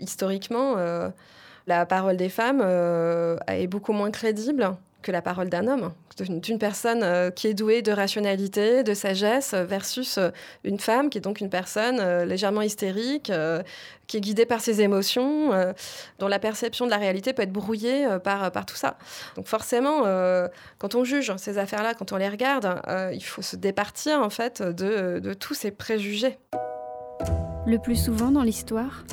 Historiquement, la parole des femmes est beaucoup moins crédible que la parole d'un homme, d'une personne euh, qui est douée de rationalité, de sagesse, versus euh, une femme qui est donc une personne euh, légèrement hystérique, qui est guidée par ses émotions, dont la perception de la réalité peut être brouillée par, par tout ça. Donc forcément, quand on juge ces affaires-là, quand on les regarde, il faut se départir en fait de, de tous ces préjugés. Le plus souvent dans l'histoire,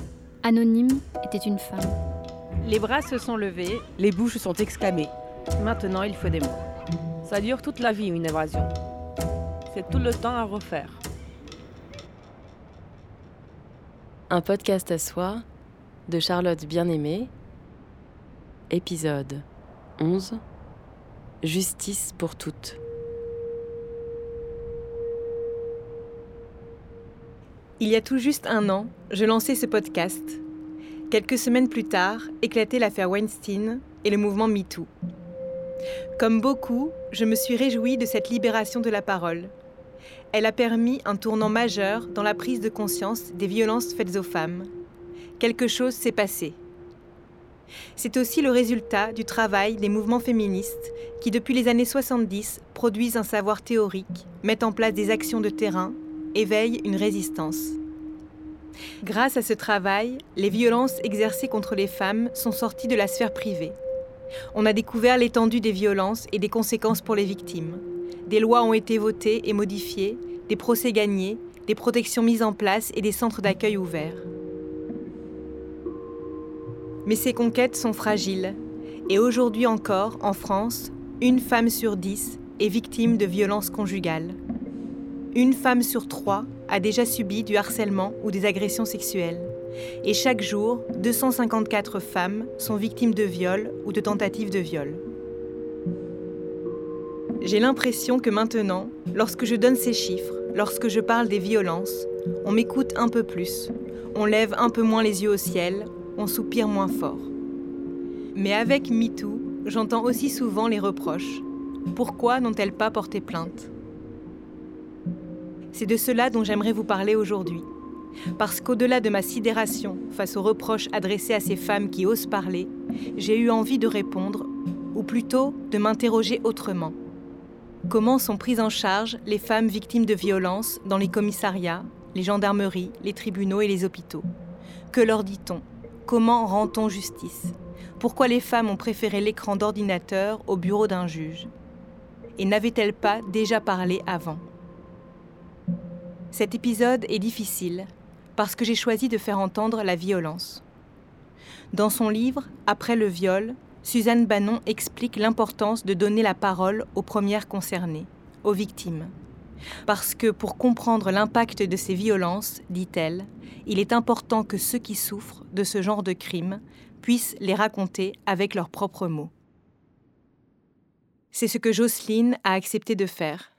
Anonyme était une femme. Les bras se sont levés, les bouches sont exclamées. Maintenant, il faut des mots. Ça dure toute la vie, une évasion. C'est tout le temps à refaire. Un podcast à soi de Charlotte Bien-Aimée, épisode 11 Justice pour toutes. Il y a tout juste un an, je lançais ce podcast. Quelques semaines plus tard, éclatait l'affaire Weinstein et le mouvement MeToo. Comme beaucoup, je me suis réjouie de cette libération de la parole. Elle a permis un tournant majeur dans la prise de conscience des violences faites aux femmes. Quelque chose s'est passé. C'est aussi le résultat du travail des mouvements féministes qui, depuis les années 70, produisent un savoir théorique, mettent en place des actions de terrain, éveillent une résistance. Grâce à ce travail, les violences exercées contre les femmes sont sorties de la sphère privée. On a découvert l'étendue des violences et des conséquences pour les victimes. Des lois ont été votées et modifiées, des procès gagnés, des protections mises en place et des centres d'accueil ouverts. Mais ces conquêtes sont fragiles. Et aujourd'hui encore, en France, une femme sur dix est victime de violences conjugales. Une femme sur trois a déjà subi du harcèlement ou des agressions sexuelles. Et chaque jour, 254 femmes sont victimes de viol ou de tentatives de viol. J'ai l'impression que maintenant, lorsque je donne ces chiffres, lorsque je parle des violences, on m'écoute un peu plus, on lève un peu moins les yeux au ciel, on soupire moins fort. Mais avec MeToo, j'entends aussi souvent les reproches. Pourquoi n'ont-elles pas porté plainte? C'est de cela dont j'aimerais vous parler aujourd'hui. Parce qu'au-delà de ma sidération face aux reproches adressés à ces femmes qui osent parler, j'ai eu envie de répondre, ou plutôt de m'interroger autrement. Comment sont prises en charge les femmes victimes de violences dans les commissariats, les gendarmeries, les tribunaux et les hôpitaux? Que leur dit-on? Comment rend-on justice? Pourquoi les femmes ont préféré l'écran d'ordinateur au bureau d'un juge? Et n'avaient-elles pas déjà parlé avant? Cet épisode est difficile parce que j'ai choisi de faire entendre la violence. Dans son livre Après le viol, Suzanne Bannon explique l'importance de donner la parole aux premières concernées, aux victimes. Parce que pour comprendre l'impact de ces violences, dit-elle, il est important que ceux qui souffrent de ce genre de crimes puissent les raconter avec leurs propres mots. C'est ce que Jocelyne a accepté de faire.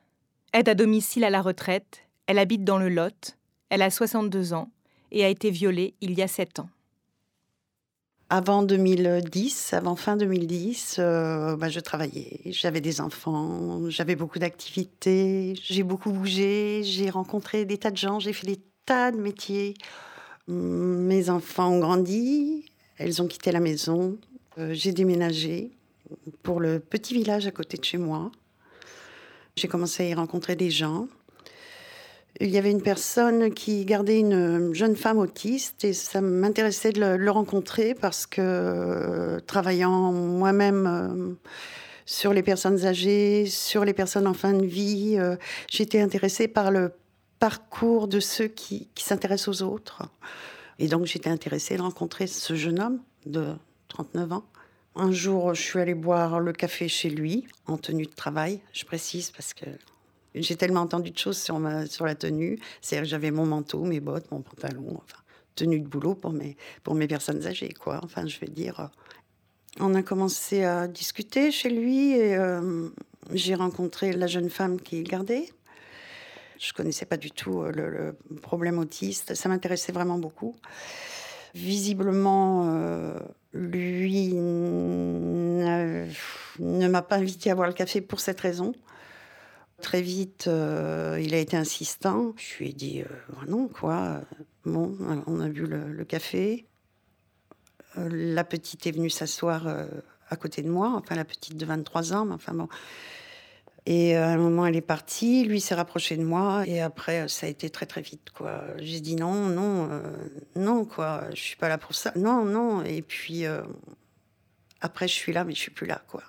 Aide à domicile à la retraite, elle habite dans le Lot, elle a 62 ans et a été violée il y a 7 ans. Avant 2010, avant fin 2010, euh, bah, je travaillais, j'avais des enfants, j'avais beaucoup d'activités, j'ai beaucoup bougé, j'ai rencontré des tas de gens, j'ai fait des tas de métiers. Mes enfants ont grandi, elles ont quitté la maison, euh, j'ai déménagé pour le petit village à côté de chez moi. J'ai commencé à y rencontrer des gens il y avait une personne qui gardait une jeune femme autiste et ça m'intéressait de le, rencontrer parce que euh, travaillant moi-même euh, sur les personnes âgées, sur les personnes en fin de vie, euh, j'étais intéressée par le parcours de ceux qui, qui s'intéressent aux autres. Et donc j'étais intéressée de rencontrer ce jeune homme de 39 ans. Un jour, je suis allée boire le café chez lui, en tenue de travail, je précise, parce que j'ai tellement entendu de choses sur, ma, sur la tenue. J'avais mon manteau, mes bottes, mon pantalon, enfin, tenue de boulot pour mes, pour mes personnes âgées, quoi. Enfin, je vais dire. Euh, on a commencé à discuter chez lui et euh, j'ai rencontré la jeune femme qui gardait. Je connaissais pas du tout euh, le, problème autiste. Ça m'intéressait vraiment beaucoup. Visiblement, lui ne m'a pas invité à boire le café pour cette raison. Très vite, euh, il a été insistant. Je lui ai dit euh, ah non, quoi. Bon, on a bu le, café. Euh, la petite est venue s'asseoir euh, à côté de moi, enfin la petite de 23 ans, mais enfin bon. Et à un moment, elle est partie, lui s'est rapproché de moi, et après, ça a été très très vite, quoi. J'ai dit non, non, non, quoi, je suis pas là pour ça, non, non. Et puis, après, je suis là, mais je suis plus là, quoi.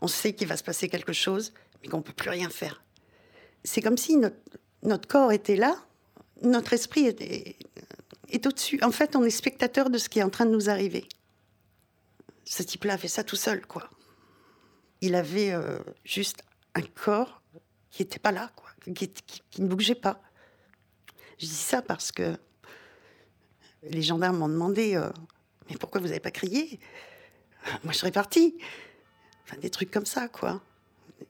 On sait qu'il va se passer quelque chose, mais qu'on peut plus rien faire. C'est comme si notre, corps était là, notre esprit est, est au-dessus. En fait, on est spectateur de ce qui est en train de nous arriver. Ce type-là a fait ça tout seul, quoi. Il avait euh, juste un corps qui n'était pas là, quoi, qui, ne bougeait pas. Je dis ça parce que les gendarmes m'ont demandé euh, Mais pourquoi vous n'avez pas crié? Moi, je serais partie. Enfin, des trucs comme ça, quoi.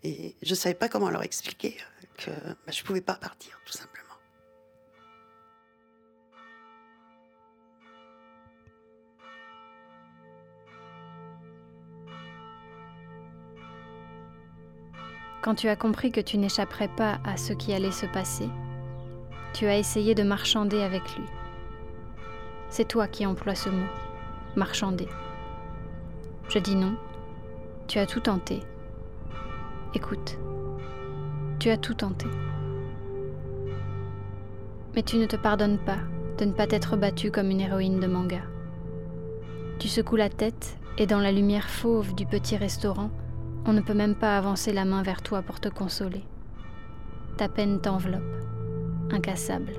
Et je ne savais pas comment leur expliquer que bah, je ne pouvais pas partir, tout simplement. Quand tu as compris que tu n'échapperais pas à ce qui allait se passer, tu as essayé de marchander avec lui. C'est toi qui emploies ce mot, marchander. Je dis non, tu as tout tenté. Écoute, tu as tout tenté. Mais tu ne te pardonnes pas de ne pas t'être battue comme une héroïne de manga. Tu secoues la tête et dans la lumière fauve du petit restaurant, on ne peut même pas avancer la main vers toi pour te consoler. Ta peine t'enveloppe, incassable.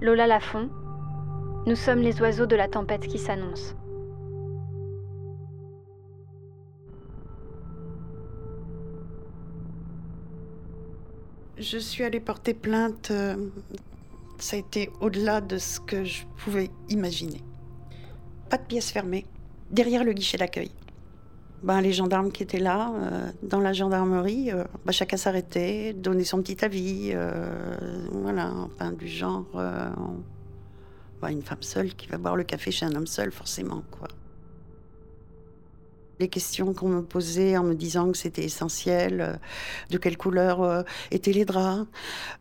Lola Lafont, nous sommes les oiseaux de la tempête qui s'annonce. Je suis allée porter plainte. Euh, ça a été au-delà de ce que je pouvais imaginer. Pas de pièces fermées derrière le guichet d'accueil. Ben, les gendarmes qui étaient là, euh, dans la gendarmerie, euh, ben, chacun s'arrêtait, donnait son petit avis, voilà, enfin, du genre, une femme seule qui va boire le café chez un homme seul, forcément, quoi. Les questions qu'on me posait en me disant que c'était essentiel, de quelle couleur étaient les draps,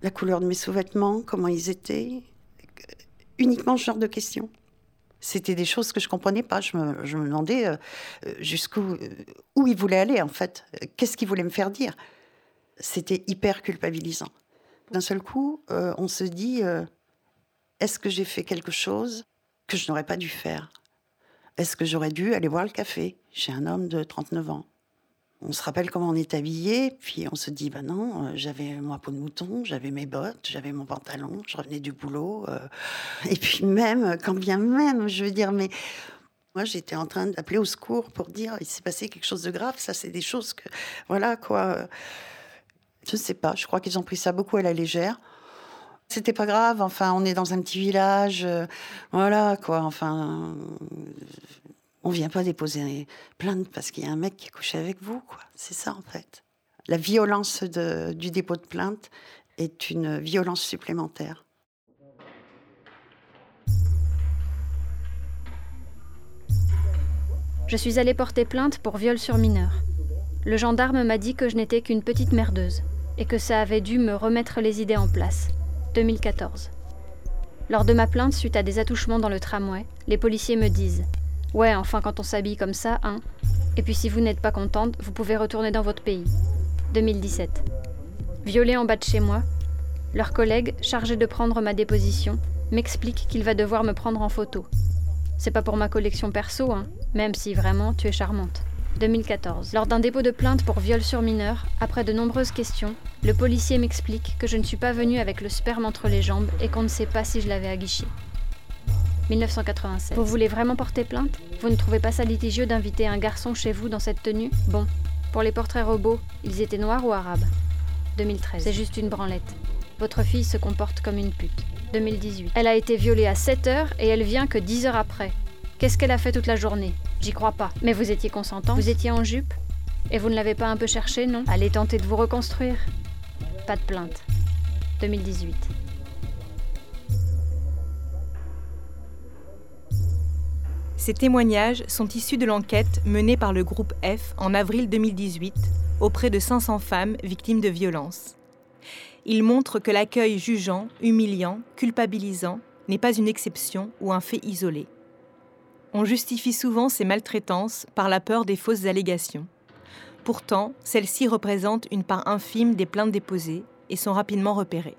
la couleur de mes sous-vêtements, comment ils étaient, uniquement ce genre de questions. C'était des choses que je comprenais pas. Je me, demandais euh, jusqu'où euh, où il voulait aller en fait. Qu'est-ce qu'il voulait me faire dire? C'était hyper culpabilisant. D'un seul coup, euh, on se dit est-ce que j'ai fait quelque chose que je n'aurais pas dû faire? Est-ce que j'aurais dû aller boire le café chez un homme de 39 ans? On se rappelle comment on est habillé, puis on se dit, ben non, euh, j'avais moi peau de mouton, j'avais mes bottes, j'avais mon pantalon, je revenais du boulot. Euh. et puis même, quand bien même, je veux dire, mais moi j'étais en train d'appeler au secours pour dire, il s'est passé quelque chose de grave, ça c'est des choses que, voilà quoi. Je ne sais pas, je crois qu'ils ont pris ça beaucoup à la légère. C'était pas grave, enfin, on est dans un petit village, euh, voilà quoi, enfin, on vient pas déposer plainte parce qu'il y a un mec qui est couché avec vous, quoi. C'est ça, en fait. La violence du dépôt de plainte est une violence supplémentaire. Je suis allée porter plainte pour viol sur mineur. Le gendarme m'a dit que je n'étais qu'une petite merdeuse et que ça avait dû me remettre les idées en place. 2014. Lors de ma plainte suite à des attouchements dans le tramway, les policiers me disent Ouais, enfin quand on s'habille comme ça, hein. Et puis si vous n'êtes pas contente, vous pouvez retourner dans votre pays. 2017. Violé en bas de chez moi, leur collègue, chargé de prendre ma déposition, m'explique qu'il va devoir me prendre en photo. C'est pas pour ma collection perso, hein, même si vraiment tu es charmante. 2014. Lors d'un dépôt de plainte pour viol sur mineur, après de nombreuses questions, le policier m'explique que je ne suis pas venue avec le sperme entre les jambes et qu'on ne sait pas si je l'avais aguiché. 1987. Vous voulez vraiment porter plainte? Vous ne trouvez pas ça litigieux d'inviter un garçon chez vous dans cette tenue? Bon, pour les portraits robots, ils étaient noirs ou arabes? 2013. C'est juste une branlette. Votre fille se comporte comme une pute. 2018. Elle a été violée à 7 heures et elle vient que 10 heures après. Qu'est-ce qu'elle a fait toute la journée? J'y crois pas. Mais vous étiez consentant Vous étiez en jupe Et vous ne l'avez pas un peu cherché, non? Allez tenter de vous reconstruire. Pas de plainte. 2018. Ces témoignages sont issus de l'enquête menée par le groupe F en avril 2018 auprès de 500 femmes victimes de violences. Ils montrent que l'accueil jugeant, humiliant, culpabilisant n'est pas une exception ou un fait isolé. On justifie souvent ces maltraitances par la peur des fausses allégations. Pourtant, celles-ci représentent une part infime des plaintes déposées et sont rapidement repérées.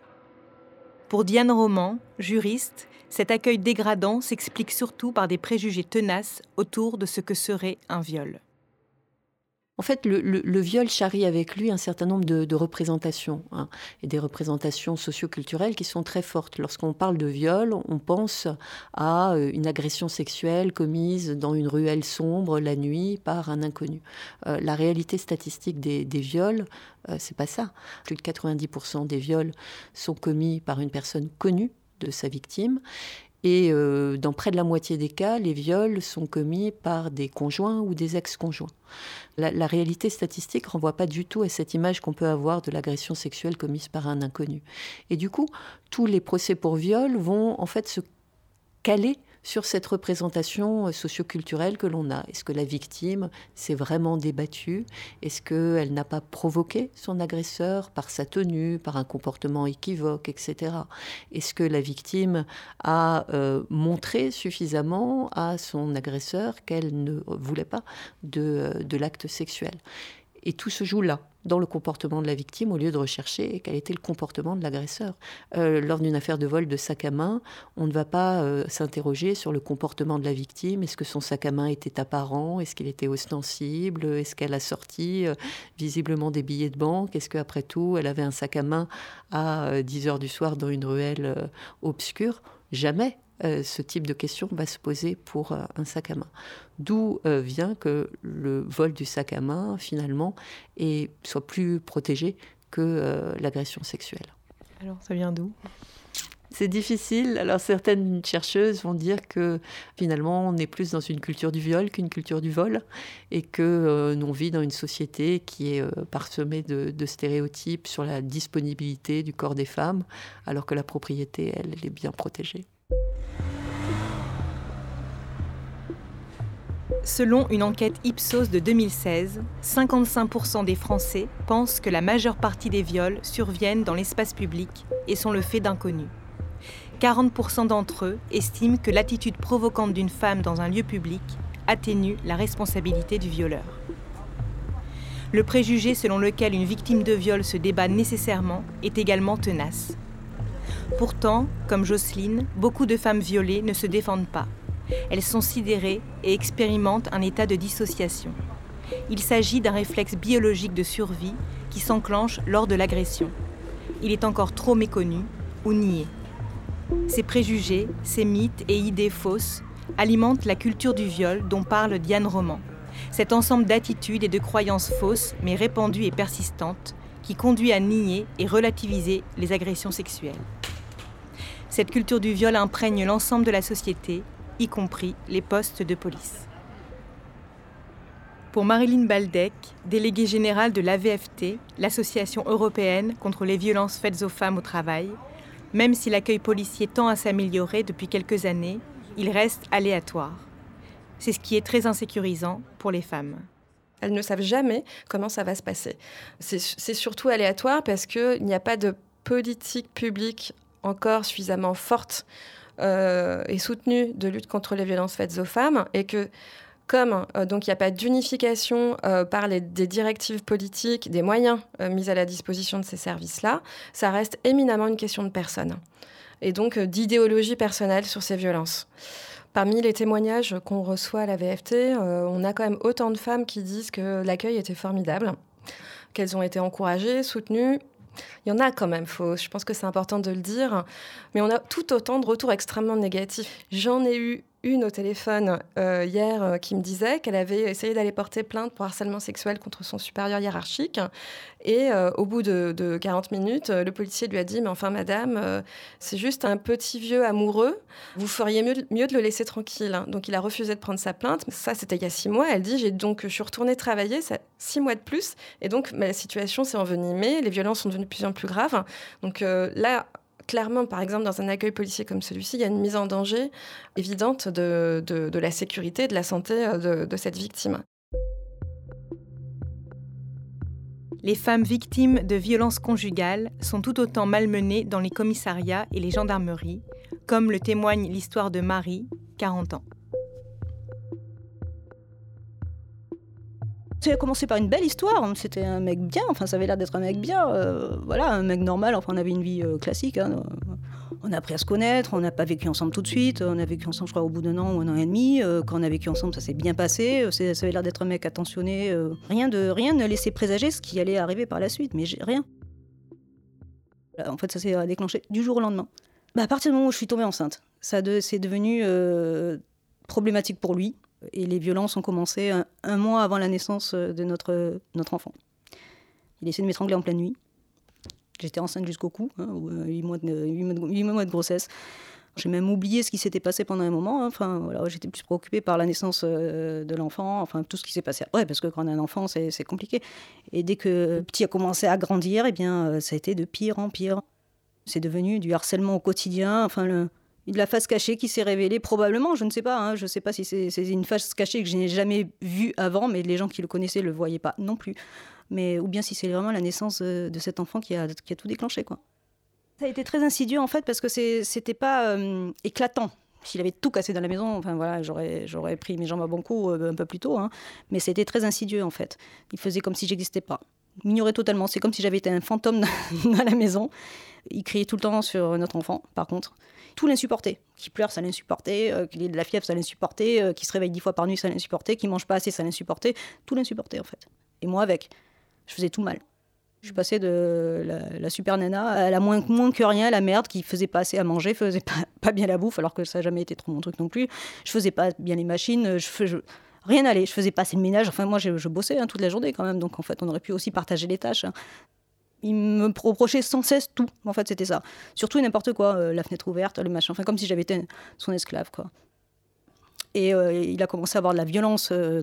Pour Diane Roman, juriste, cet accueil dégradant s'explique surtout par des préjugés tenaces autour de ce que serait un viol. En fait, le, viol charrie avec lui un certain nombre de, représentations, hein, et des représentations socioculturelles qui sont très fortes. Lorsqu'on parle de viol, on pense à euh, une agression sexuelle commise dans une ruelle sombre la nuit par un inconnu. Euh, la réalité statistique des, viols, euh, c'est pas ça. Plus de 90% des viols sont commis par une personne connue de sa victime et euh, dans près de la moitié des cas, les viols sont commis par des conjoints ou des ex-conjoints. La, réalité statistique renvoie pas du tout à cette image qu'on peut avoir de l'agression sexuelle commise par un inconnu. Et du coup, tous les procès pour viol vont en fait se caler sur cette représentation euh, socioculturelle que l'on a. Est-ce que la victime s'est vraiment débattue? Est-ce qu'elle n'a pas provoqué son agresseur par sa tenue, par un comportement équivoque, etc. Est-ce que la victime a euh, montré suffisamment à son agresseur qu'elle ne voulait pas de, euh, de l'acte sexuel? Et tout se joue là dans le comportement de la victime au lieu de rechercher quel était le comportement de l'agresseur. Euh, lors d'une affaire de vol de sac à main, on ne va pas euh, s'interroger sur le comportement de la victime. Est-ce que son sac à main était apparent? Est-ce qu'il était ostensible? Est-ce qu'elle a sorti euh, visiblement des billets de banque? Est-ce qu'après tout, elle avait un sac à main à 10 heures du soir dans une ruelle obscure? Jamais. Euh, ce type de question va se poser pour euh, un sac à main. D'où euh, vient que le vol du sac à main, finalement, est, soit plus protégé que l'agression sexuelle. Alors, ça vient d'où? C'est difficile. Alors certaines chercheuses vont dire que finalement on est plus dans une culture du viol qu'une culture du vol et que l'on vit dans une société qui est parsemée de, de, stéréotypes sur la disponibilité du corps des femmes alors que la propriété, elle, elle est bien protégée. Selon une enquête Ipsos de 2016, 55% des Français pensent que la majeure partie des viols surviennent dans l'espace public et sont le fait d'inconnus. 40% d'entre eux estiment que l'attitude provocante d'une femme dans un lieu public atténue la responsabilité du violeur. Le préjugé selon lequel une victime de viol se débat nécessairement est également tenace. Pourtant, comme Jocelyne, beaucoup de femmes violées ne se défendent pas elles sont sidérées et expérimentent un état de dissociation. Il s'agit d'un réflexe biologique de survie qui s'enclenche lors de l'agression. Il est encore trop méconnu ou nié. Ces préjugés, ces mythes et idées fausses alimentent la culture du viol dont parle Diane Roman. Cet ensemble d'attitudes et de croyances fausses, mais répandues et persistantes, qui conduit à nier et relativiser les agressions sexuelles. Cette culture du viol imprègne l'ensemble de la société y compris les postes de police. Pour Marilyn Baldec, déléguée générale de l'AVFT, l'Association européenne contre les violences faites aux femmes au travail, même si l'accueil policier tend à s'améliorer depuis quelques années, il reste aléatoire. C'est ce qui est très insécurisant pour les femmes. Elles ne savent jamais comment ça va se passer. C'est surtout aléatoire parce qu'il n'y a pas de politique publique encore suffisamment forte euh, et soutenue de lutte contre les violences faites aux femmes et que comme euh, donc il n'y a pas d'unification euh, par les, des directives politiques, des moyens mis à la disposition de ces services-là, ça reste éminemment une question de personnes et donc d'idéologie personnelle sur ces violences. Parmi les témoignages qu'on reçoit à la VFT, on a quand même autant de femmes qui disent que l'accueil était formidable, qu'elles ont été encouragées, soutenues il y en a quand même, faut, je pense que c'est important de le dire, mais on a tout autant de retours extrêmement négatifs. J'en ai eu une au téléphone euh, hier euh, qui me disait qu'elle avait essayé d'aller porter plainte pour harcèlement sexuel contre son supérieur hiérarchique. Et euh, au bout de, 40 minutes, le policier lui a dit, mais enfin madame, c'est juste un petit vieux amoureux, vous feriez mieux, mieux, de le laisser tranquille. Donc il a refusé de prendre sa plainte. Ça, c'était il y a six mois. Elle dit, j'ai donc, je suis retournée travailler, ça, six mois de plus. Et donc, la situation s'est envenimée, les violences sont devenues de plus en plus graves. Donc là, clairement, par exemple, dans un accueil policier comme celui-ci, il y a une mise en danger évidente de, la sécurité de la santé euh, de, cette victime. les femmes victimes de violences conjugales sont tout autant malmenées dans les commissariats et les gendarmeries, comme le témoigne l'histoire de Marie, 40 ans. Ça a commencé par une belle histoire. Hein. C'était un mec bien, enfin ça avait l'air d'être un mec bien, euh, voilà, un mec normal. Enfin on avait une vie euh, classique. Hein. On a appris à se connaître, on n'a pas vécu ensemble tout de suite. On a vécu ensemble, je crois, au bout d'un an ou un an et demi. Euh, quand on a vécu ensemble, ça s'est bien passé. ça avait l'air d'être un mec attentionné. rien de rien ne laissait présager ce qui allait arriver par la suite, mais rien. En fait, ça s'est déclenché du jour au lendemain. Bah, à partir du moment où je suis tombée enceinte, ça c'est devenu problématique pour lui et les violences ont commencé un, mois avant la naissance euh, de notre, notre enfant. Il essaie de m'étrangler en pleine nuit. J'étais enceinte jusqu'au cou, hein, 8, euh, mois de, grossesse. J'ai même oublié ce qui s'était passé pendant un moment. Hein. Enfin, voilà, j'étais plus préoccupée par la naissance euh, de l'enfant, enfin tout ce qui s'est passé après, parce que quand on a un enfant, c'est compliqué. Et dès que le petit a commencé à grandir, eh bien, ça a été de pire en pire. C'est devenu du harcèlement au quotidien. Enfin, le, de la face cachée qui s'est révélée, probablement, je ne sais pas. Hein, je ne sais pas si c'est une face cachée que je n'ai jamais vue avant, mais les gens qui le connaissaient ne le voyaient pas non plus. Mais, ou bien si c'est vraiment la naissance de cet enfant qui a, qui a tout déclenché. Quoi. Ça a été très insidieux en fait parce que c'était pas euh, éclatant. S'il avait tout cassé dans la maison, enfin voilà, j'aurais pris mes jambes à bon coup euh, un peu plus tôt. Hein. Mais c'était très insidieux en fait. Il faisait comme si j'existais pas. Il m'ignorait totalement. C'est comme si j'avais été un fantôme dans la maison. Il criait tout le temps sur notre enfant, par contre tout l'insupporter. Qui pleure, ça l'insupporter. Euh, qu'il ait de la fièvre, ça l'insupporter. Euh, qu'il se réveille dix fois par nuit, ça l'insupporter. Qu'il mange pas assez, ça l'insupporter. Tout l'insupporter, en fait. Et moi, avec. Je faisais tout mal. Je suis passée de la, super nana à la moins, que rien, la merde, qui faisait pas assez à manger, faisait pas, bien la bouffe, alors que ça n'a jamais été trop mon truc non plus. Je faisais pas bien les machines, je, rien n'allait. Je faisais pas assez de ménage. Enfin, moi, je, bossais hein, toute la journée quand même. Donc, en fait, on aurait pu aussi partager les tâches. Hein il me reprochait sans cesse tout. En fait, c'était ça. Surtout n'importe quoi, euh, la fenêtre ouverte, le machin. Enfin, comme si j'avais été son esclave, quoi. Et euh, il a commencé à avoir de la violence, euh,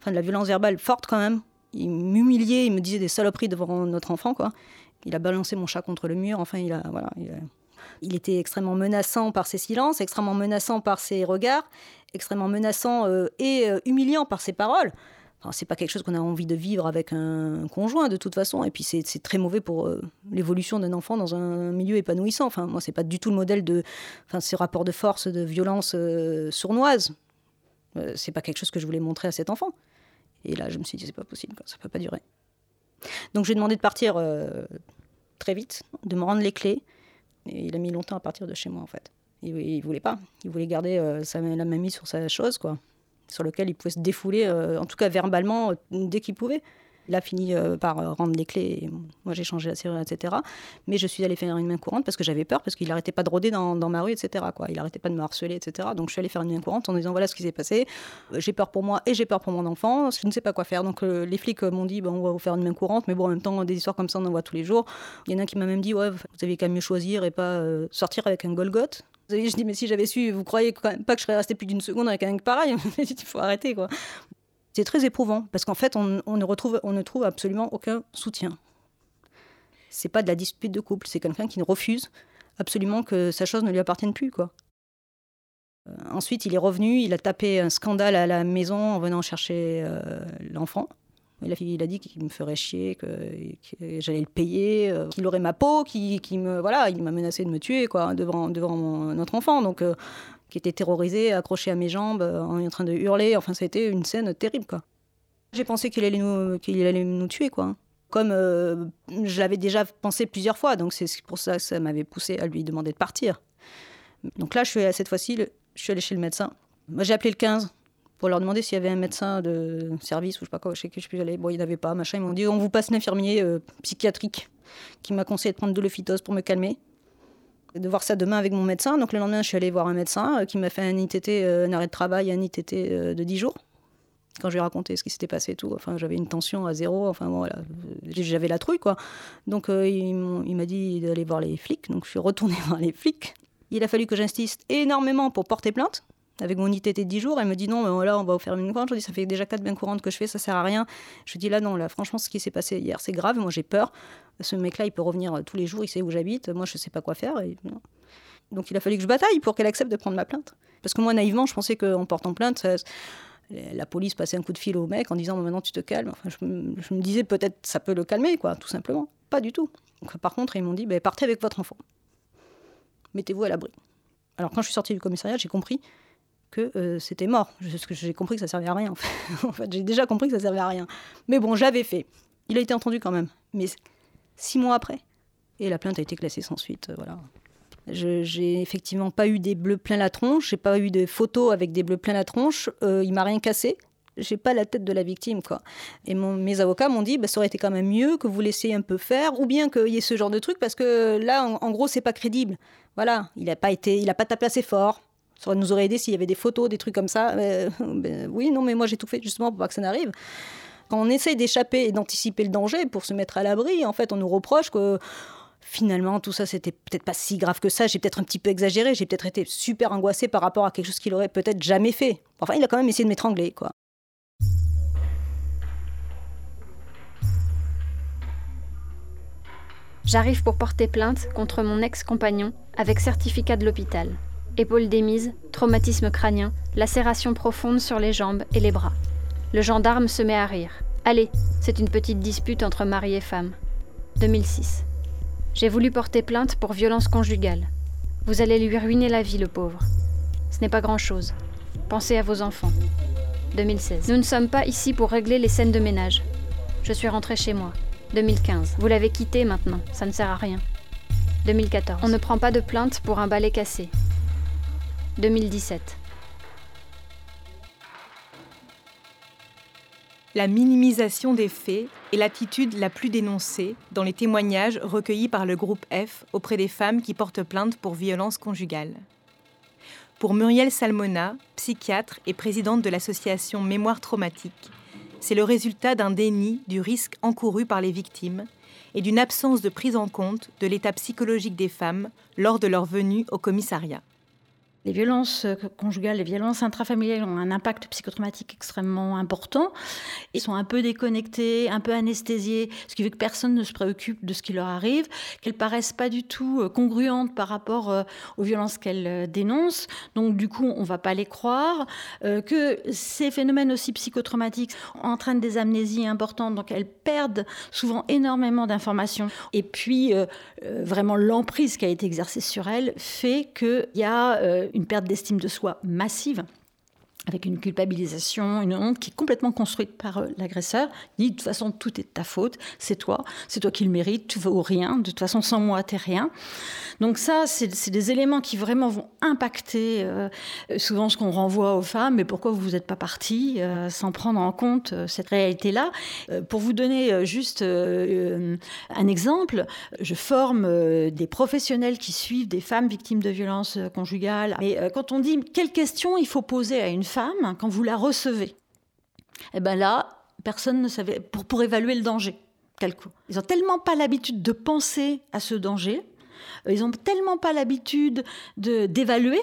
enfin de la violence verbale forte quand même. Il m'humiliait, il me disait des saloperies devant notre enfant, quoi. Il a balancé mon chat contre le mur. Enfin, il a, voilà, il, était extrêmement menaçant par ses silences, extrêmement menaçant par ses regards, extrêmement menaçant et humiliant par ses paroles c'est pas quelque chose qu'on a envie de vivre avec un conjoint de toute façon. Et puis c'est très mauvais pour euh, l'évolution d'un enfant dans un milieu épanouissant. Enfin, moi, c'est pas du tout le modèle de, enfin, ces rapports de force, de violence euh, sournoise. Euh, c'est pas quelque chose que je voulais montrer à cet enfant. Et là, je me suis dit, c'est pas possible, ça peut pas durer. Donc, j'ai demandé de partir très vite, de me rendre les clés. Et il a mis longtemps à partir de chez moi, en fait. Il, il voulait pas. Il voulait garder sa, la mamie sur sa chose, quoi sur lequel il pouvait se défouler, euh, en tout cas verbalement, euh, dès qu'il pouvait. Il a fini euh, par rendre les clés. moi, j'ai changé la serrure, etc. Mais je suis allée faire une main courante parce que j'avais peur, parce qu'il n'arrêtait pas de rôder dans, ma rue, etc. Quoi. Il n'arrêtait pas de me harceler, etc. Donc, je suis allée faire une main courante en disant voilà ce qui s'est passé. J'ai peur pour moi et j'ai peur pour mon enfant. Je ne sais pas quoi faire. Donc, les flics m'ont dit bon, on va vous faire une main courante. Mais bon, en même temps, des histoires comme ça, on en voit tous les jours. Il y en a qui m'a même dit ouais, vous avez qu'à mieux choisir et pas sortir avec un Golgoth. Je dis, mais si j'avais su, vous croyez quand même pas que je serais restée plus d'une seconde avec un pareil? Il faut arrêter, quoi. C'est très éprouvant, parce qu'en fait, on, ne retrouve, on ne trouve absolument aucun soutien. C'est pas de la dispute de couple, c'est quelqu'un qui refuse absolument que sa chose ne lui appartienne plus, quoi. Euh, ensuite, il est revenu, il a tapé un scandale à la maison en venant chercher euh, l'enfant. Il a, dit qu'il me ferait chier, que, j'allais le payer, euh, qu'il aurait ma peau, qu'il me voilà, il m'a menacé de me tuer quoi devant devant notre enfant. Donc qui était terrorisé, accroché à mes jambes, euh, en train de hurler. Enfin, été une scène terrible. J'ai pensé qu'il allait nous allait nous tuer quoi. Comme je l'avais déjà pensé plusieurs fois, donc c'est pour ça que ça m'avait poussé à lui demander de partir. Donc là, je suis cette fois-ci, je suis allée chez le médecin. J'ai appelé le 15 pour leur demander s'il y avait un médecin de service ou je sais pas quoi, je sais je suis allée. Bon, il n'y avait pas, machin. Ils m'ont dit on vous passe un infirmier euh, psychiatrique qui m'a conseillé de prendre de l'ophytose pour me calmer. De voir ça demain avec mon médecin. Donc le lendemain, je suis allée voir un médecin euh, qui m'a fait un ITT, euh, un arrêt de travail, un ITT de 10 jours. Quand je lui ai raconté ce qui s'était passé et tout, enfin, j'avais une tension à zéro, enfin voilà, j'avais la trouille quoi. Donc il m'a dit d'aller voir les flics, donc je suis retournée voir les flics. Il a fallu que j'insiste énormément pour porter plainte avec mon ITT de 10 jours. Elle me dit non, mais voilà, on va vous faire une courante. Je dis ça fait déjà quatre bains courantes que je fais, ça sert à rien. Je dis là, non, là, franchement, ce qui s'est passé hier, c'est grave. Moi, j'ai peur. Ce mec-là, il peut revenir euh, tous les jours, il sait où j'habite. Moi, je sais pas quoi faire. Donc, il a fallu que je bataille pour qu'elle accepte de prendre ma plainte. Parce que moi, naïvement, je pensais qu'en portant plainte, la police passait un coup de fil au mec en disant maintenant tu te calmes. Je, me disais peut-être ça peut le calmer, quoi, tout simplement. Pas du tout. par contre, ils m'ont dit bah, partez avec votre enfant. Mettez-vous à l'abri. Alors quand je suis sortie du commissariat, j'ai compris que euh, c'était mort. J'ai compris que ça servait à rien. En fait, j'ai déjà compris que ça servait à rien. Mais bon, j'avais fait. Il a été entendu quand même. Mais six mois après. Et la plainte a été classée sans suite. Euh, voilà. J'ai effectivement pas eu des bleus plein la tronche. J'ai pas eu de photos avec des bleus plein la tronche. Euh, il m'a rien cassé. J'ai pas la tête de la victime, quoi. Et mes avocats m'ont dit, bah, ça aurait été quand même mieux que vous laissiez un peu faire, ou bien qu'il y ait ce genre de truc, parce que là, en, en gros, c'est pas crédible. Voilà, il n'a pas été, il a pas tapé assez fort. Ça nous aurait aidé s'il y avait des photos, des trucs comme ça. Euh, ben, oui, non, mais moi j'ai tout fait justement pour pas que ça n'arrive. Quand on essaye d'échapper et d'anticiper le danger pour se mettre à l'abri, en fait, on nous reproche que finalement tout ça c'était peut-être pas si grave que ça. J'ai peut-être un petit peu exagéré. J'ai peut-être été super angoissée par rapport à quelque chose qu'il aurait peut-être jamais fait. Enfin, il a quand même essayé de m'étrangler, quoi. J'arrive pour porter plainte contre mon ex-compagnon avec certificat de l'hôpital. Épaule démise, traumatisme crânien, lacération profonde sur les jambes et les bras. Le gendarme se met à rire. Allez, c'est une petite dispute entre mari et femme. 2006. J'ai voulu porter plainte pour violence conjugale. Vous allez lui ruiner la vie, le pauvre. Ce n'est pas grand-chose. Pensez à vos enfants. 2016. Nous ne sommes pas ici pour régler les scènes de ménage. Je suis rentrée chez moi. 2015. Vous l'avez quitté maintenant, ça ne sert à rien. 2014. On ne prend pas de plainte pour un balai cassé. 2017. La minimisation des faits est l'attitude la plus dénoncée dans les témoignages recueillis par le groupe F auprès des femmes qui portent plainte pour violence conjugale. Pour Muriel Salmona, psychiatre et présidente de l'association Mémoire traumatique, c'est le résultat d'un déni du risque encouru par les victimes et d'une absence de prise en compte de l'état psychologique des femmes lors de leur venue au commissariat. Les violences euh, conjugales, les violences intrafamiliales ont un impact psychotraumatique extrêmement important. Ils sont un peu déconnectés, un peu anesthésiés, ce qui veut que personne ne se préoccupe de ce qui leur arrive, qu'elles paraissent pas du tout euh, congruentes par rapport euh, aux violences qu'elles dénoncent. Donc du coup, on va pas les croire. Que ces phénomènes aussi psychotraumatiques entraînent des amnésies importantes, donc elles perdent souvent énormément d'informations. Et puis, vraiment, l'emprise qui a été exercée sur elles fait qu'il y a une perte d'estime de soi massive avec une culpabilisation, une honte qui est complètement construite par euh, l'agresseur. Il dit de toute façon tout est de ta faute, c'est toi, c'est toi qui le mérites, tu vaux rien, de toute façon sans moi t'es rien. Donc ça, c'est des éléments qui vraiment vont impacter euh, souvent ce qu'on renvoie aux femmes. Mais pourquoi vous n'êtes pas partie euh, sans prendre en compte cette réalité-là? Pour vous donner juste un exemple, je forme des professionnels qui suivent des femmes victimes de violences conjugales. Mais quand on dit quelles questions il faut poser à une femme quand vous la recevez. Eh bien là, personne ne savait, pour, pour évaluer le danger. Ils n'ont tellement pas l'habitude de penser à ce danger, euh, ils n'ont tellement pas l'habitude d'évaluer,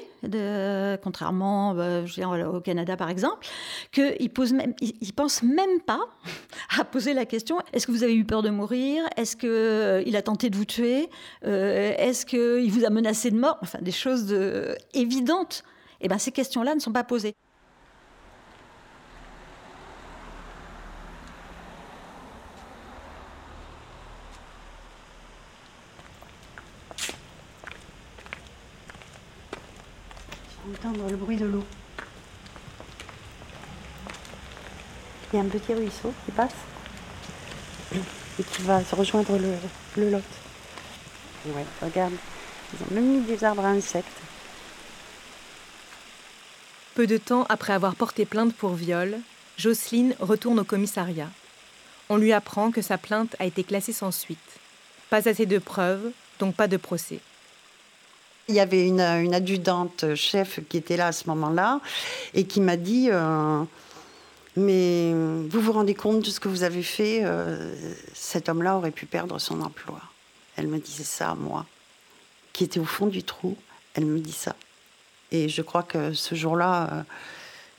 contrairement euh, au Canada par exemple, qu'ils ne pensent même pas à poser la question est-ce que vous avez eu peur de mourir? Est-ce qu'il euh, a tenté de vous tuer? Est-ce qu'il vous a menacé de mort? Enfin, des choses évidentes. Et eh ben, ces questions-là ne sont pas posées. Le bruit de l'eau. Il y a un petit ruisseau qui passe et qui va se rejoindre le, le lot. Ouais, regarde, ils ont même mis des arbres à insectes. Peu de temps après avoir porté plainte pour viol, Jocelyne retourne au commissariat. On lui apprend que sa plainte a été classée sans suite. Pas assez de preuves, donc pas de procès. Il y avait une, adjudante chef qui était là à ce moment-là et qui m'a dit euh, Mais vous vous rendez compte de ce que vous avez fait euh, Cet homme-là aurait pu perdre son emploi. Elle me disait ça à moi, qui était au fond du trou. Elle me dit ça. Et je crois que ce jour-là, euh,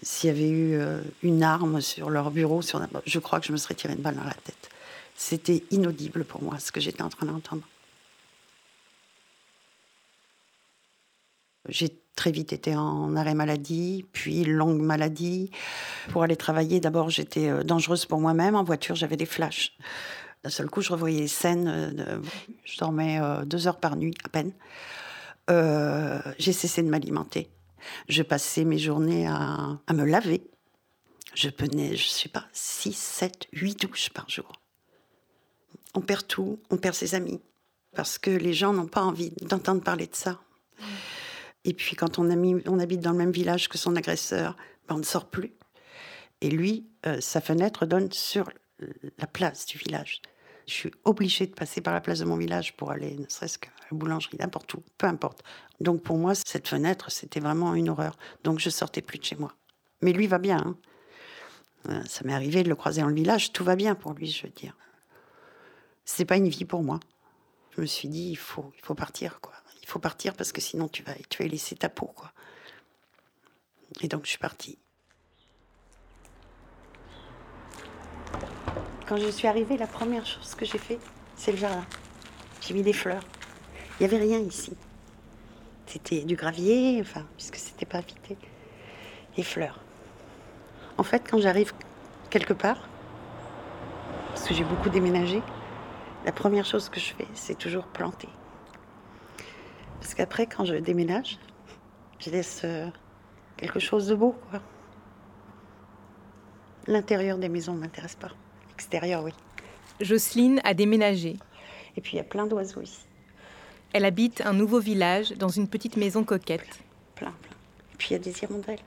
s'il y avait eu une arme sur leur bureau, sur, je crois que je me serais tiré une balle dans la tête. C'était inaudible pour moi ce que j'étais en train d'entendre. J'ai très vite été en arrêt maladie, puis longue maladie. Pour aller travailler, d'abord, j'étais euh, dangereuse pour moi-même. En voiture, j'avais des flashs. D'un seul coup, je revoyais les scènes. euh, Je dormais euh, deux heures par nuit, à peine. J'ai cessé de m'alimenter. Je passais mes journées à, me laver. Je prenais, je sais pas, 6, 7, 8 douches par jour. On perd tout, on perd ses amis. Parce que les gens n'ont pas envie d'entendre parler de ça. Et puis quand on, habite dans le même village que son agresseur, ben, on ne sort plus. Et lui, euh, sa fenêtre donne sur la place du village. Je suis obligée de passer par la place de mon village pour aller, ne serait-ce qu'à la boulangerie, n'importe où, peu importe. Donc pour moi, cette fenêtre, c'était vraiment une horreur. Donc je sortais plus de chez moi. Mais lui va bien. hein. Euh, Ça m'est arrivé de le croiser dans le village, tout va bien pour lui, je veux dire. C'est pas une vie pour moi. Je me suis dit, il faut, il faut partir, quoi. Il faut partir parce que sinon tu vas, tu vas laisser ta peau, quoi. Et donc je suis partie. Quand je suis arrivée, la première chose que j'ai fait, c'est le jardin. J'ai mis des fleurs. Il n'y avait rien ici. C'était du gravier, enfin, puisque c'était pas habité. Des fleurs. En fait, quand j'arrive quelque part, parce que j'ai beaucoup déménagé, la première chose que je fais, c'est toujours planter. Parce qu'après, quand je déménage, je laisse euh, quelque chose de beau, quoi. L'intérieur des maisons ne m'intéresse pas. L'extérieur, oui. Jocelyne a déménagé. Et puis il y a plein d'oiseaux ici. Elle habite un nouveau village dans une petite maison coquette. Plein, plein. Et puis il y a des hirondelles.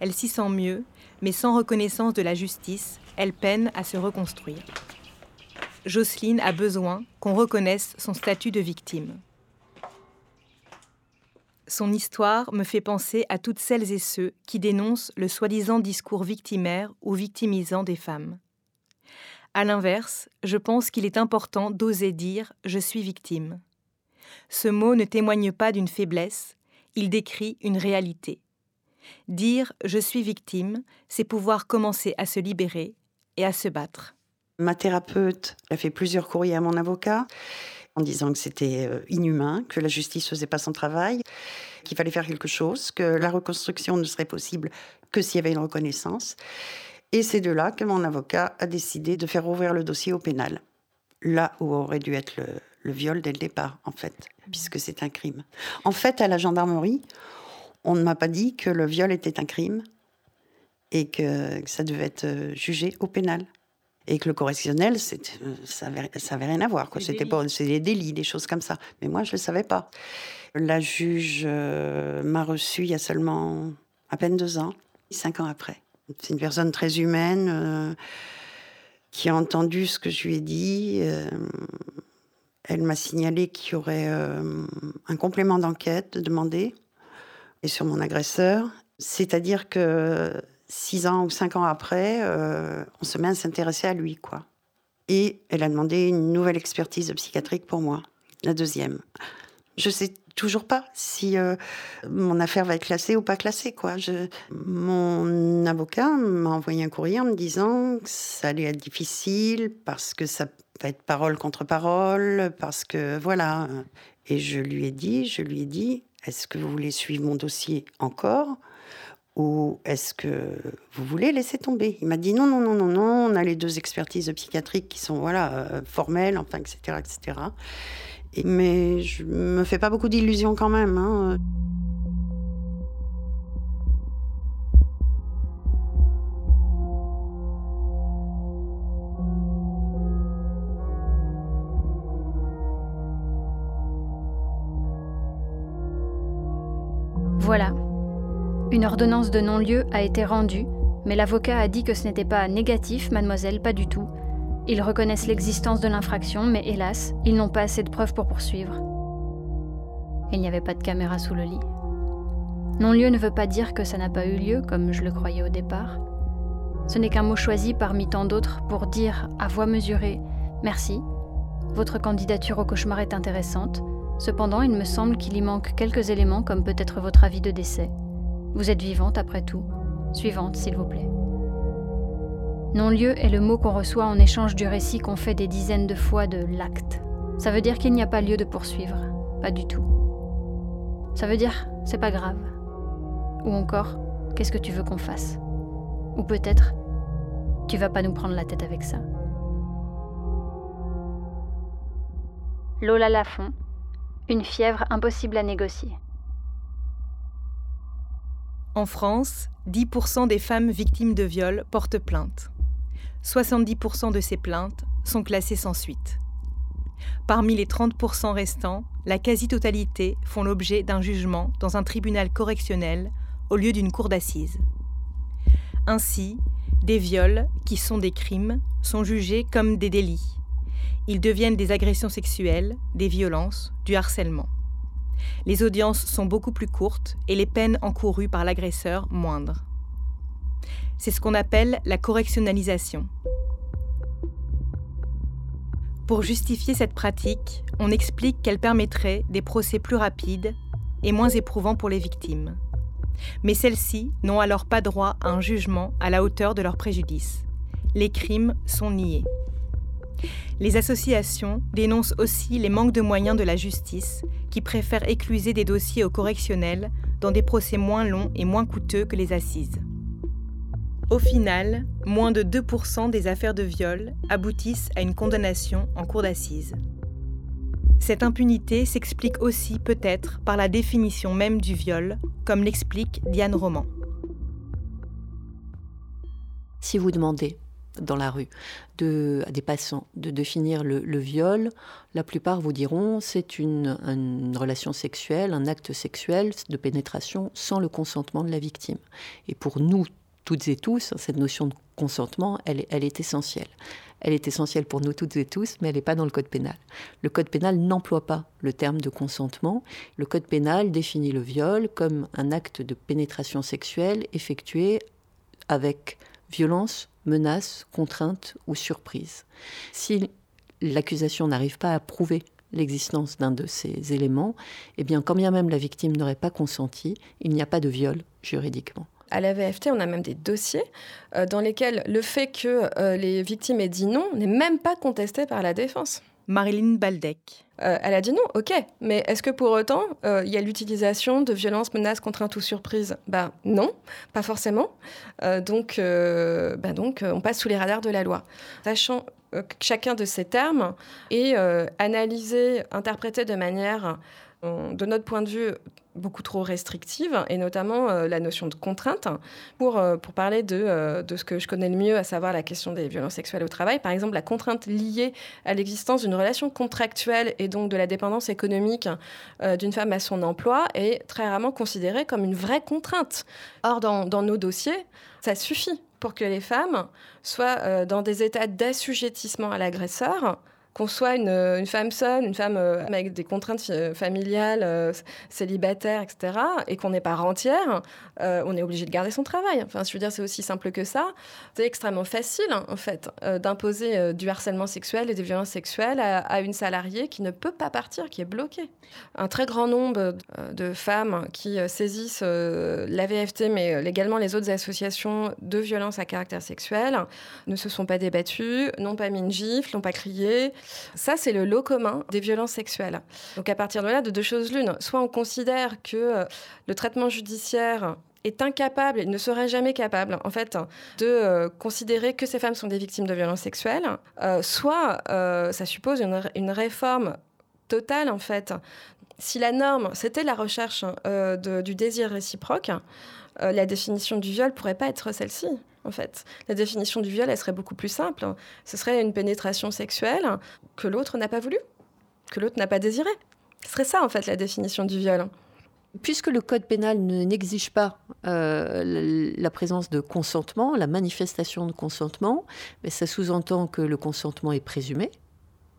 Elle s'y sent mieux, mais sans reconnaissance de la justice, elle peine à se reconstruire. Jocelyne a besoin qu'on reconnaisse son statut de victime. Son histoire me fait penser à toutes celles et ceux qui dénoncent le soi-disant discours victimaire ou victimisant des femmes. À l'inverse, je pense qu'il est important d'oser dire je suis victime. Ce mot ne témoigne pas d'une faiblesse, il décrit une réalité. Dire je suis victime, c'est pouvoir commencer à se libérer et à se battre. Ma thérapeute a fait plusieurs courriers à mon avocat en disant que c'était euh, inhumain, que la justice faisait pas son travail, qu'il fallait faire quelque chose, que la reconstruction ne serait possible que s'il y avait une reconnaissance. Et c'est de là que mon avocat a décidé de faire ouvrir le dossier au pénal, là où aurait dû être le, le viol dès le départ, en fait, puisque c'est un crime. En fait, à la gendarmerie, on ne m'a pas dit que le viol était un crime et que, que ça devait être euh, jugé au pénal. Et que le correctionnel, euh, ça n'avait ça rien à voir. C'était c'est des délits, des choses comme ça. Mais moi, je ne le savais pas. La juge euh, m'a reçu il y a seulement à peine deux ans, cinq ans après. C'est une personne très humaine euh, qui a entendu ce que je lui ai dit. euh, elle m'a signalé qu'il y aurait un complément d'enquête demandé et sur mon agresseur. C'est-à-dire que six ans ou cinq ans après, euh, on se met à s'intéresser à lui, quoi. Et elle a demandé une nouvelle expertise psychiatrique pour moi, la deuxième. Je sais toujours pas si euh, mon affaire va être classée ou pas classée, quoi. Mon avocat m'a envoyé un courrier en me disant que ça allait être difficile parce que ça va être parole contre parole, parce que voilà. Et je lui ai dit, je lui ai dit, est-ce que vous voulez suivre mon dossier encore? Ou est-ce que vous voulez laisser tomber? Il m'a dit non, non, non, non, non, on a les deux expertises psychiatriques qui sont voilà, euh, formelles, enfin, etc. etc. Et, mais je me fais pas beaucoup d'illusions quand même. hein. Voilà. Une ordonnance de non-lieu a été rendue, mais l'avocat a dit que ce n'était pas négatif, mademoiselle, pas du tout. Ils reconnaissent l'existence de l'infraction, mais hélas, ils n'ont pas assez de preuves pour poursuivre. Il n'y avait pas de caméra sous le lit. Non-lieu ne veut pas dire que ça n'a pas eu lieu, comme je le croyais au départ. Ce n'est qu'un mot choisi parmi tant d'autres pour dire à voix mesurée Merci, votre candidature au cauchemar est intéressante. Cependant, il me semble qu'il y manque quelques éléments, comme peut-être votre avis de décès. Vous êtes vivante après tout. Suivante, s'il vous plaît. Non-lieu est le mot qu'on reçoit en échange du récit qu'on fait des dizaines de fois de l'acte. Ça veut dire qu'il n'y a pas lieu de poursuivre. Pas du tout. Ça veut dire, c'est pas grave. Ou encore, qu'est-ce que tu veux qu'on fasse? Ou peut-être, tu vas pas nous prendre la tête avec ça. Lola Lafont, une fièvre impossible à négocier. En France, 10% des femmes victimes de viol portent plainte. 70% de ces plaintes sont classées sans suite. Parmi les 30% restants, la quasi-totalité font l'objet d'un jugement dans un tribunal correctionnel au lieu d'une cour d'assises. Ainsi, des viols, qui sont des crimes, sont jugés comme des délits. Ils deviennent des agressions sexuelles, des violences, du harcèlement. Les audiences sont beaucoup plus courtes et les peines encourues par l'agresseur moindres. C'est ce qu'on appelle la correctionnalisation. Pour justifier cette pratique, on explique qu'elle permettrait des procès plus rapides et moins éprouvants pour les victimes. Mais celles-ci n'ont alors pas droit à un jugement à la hauteur de leur préjudice. Les crimes sont niés. Les associations dénoncent aussi les manques de moyens de la justice, qui préfèrent écluser des dossiers au correctionnel dans des procès moins longs et moins coûteux que les assises. Au final, moins de 2% des affaires de viol aboutissent à une condamnation en cour d'assises. Cette impunité s'explique aussi peut-être par la définition même du viol, comme l'explique Diane Roman. Si vous demandez dans la rue à des passants de définir le, viol, la plupart vous diront c'est une, relation sexuelle, un acte sexuel de pénétration sans le consentement de la victime. Et pour nous toutes et tous, cette notion de consentement, elle est essentielle. Elle est essentielle pour nous toutes et tous, mais elle n'est pas dans le code pénal. Le code pénal n'emploie pas le terme de consentement. Le code pénal définit le viol comme un acte de pénétration sexuelle effectué avec violence, menace, contrainte ou surprise. Si l'accusation n'arrive pas à prouver l'existence d'un de ces éléments, eh bien, quand bien même la victime n'aurait pas consenti, il n'y a pas de viol juridiquement. À la VFT, on a même des dossiers euh, dans lesquels le fait que euh, les victimes aient dit non n'est même pas contesté par la défense. Marilyn Baldec. Euh, elle a dit non, ok, mais est-ce que pour autant il y a l'utilisation de violences, menaces, contraintes ou surprises Ben non, pas forcément. donc, ben donc on passe sous les radars de la loi. Sachant que chacun de ces termes est analysé, interprété de manière de notre point de vue, beaucoup trop restrictive, et notamment euh, la notion de contrainte. Pour, euh, pour parler de, euh, de, ce que je connais le mieux, à savoir la question des violences sexuelles au travail, par exemple, la contrainte liée à l'existence d'une relation contractuelle et donc de la dépendance économique d'une femme à son emploi est très rarement considérée comme une vraie contrainte. Or, dans, dans nos dossiers, ça suffit pour que les femmes soient dans des états d'assujettissement à l'agresseur qu'on soit une, femme seule, une femme euh, avec des contraintes euh, familiales, euh, célibataire, etc., et qu'on n'est pas rentière, on est obligé de garder son travail. Enfin, je veux dire, c'est aussi simple que ça. C'est extrêmement facile, en fait, d'imposer du harcèlement sexuel et des violences sexuelles à, une salariée qui ne peut pas partir, qui est bloquée. Un très grand nombre de femmes qui saisissent la VFT, mais également les autres associations de violences à caractère sexuel, ne se sont pas débattues, n'ont pas mis une gifle, n'ont pas crié, ça, c'est le lot commun des violences sexuelles. Donc à partir de là, de deux choses l'une, soit on considère que euh, le traitement judiciaire est incapable et ne serait jamais capable, en fait, de euh, considérer que ces femmes sont des victimes de violences sexuelles, euh, soit ça suppose une, réforme totale, en fait. Si la norme, c'était la recherche du désir réciproque, la définition du viol pourrait pas être celle-ci en fait. La définition du viol, serait beaucoup plus simple. Ce serait une pénétration sexuelle que l'autre n'a pas voulu, que l'autre n'a pas désiré. Ce serait ça, en fait, la définition du viol. Puisque le code pénal n'exige pas euh, la présence de consentement, la manifestation de consentement, mais ça sous-entend que le consentement est présumé,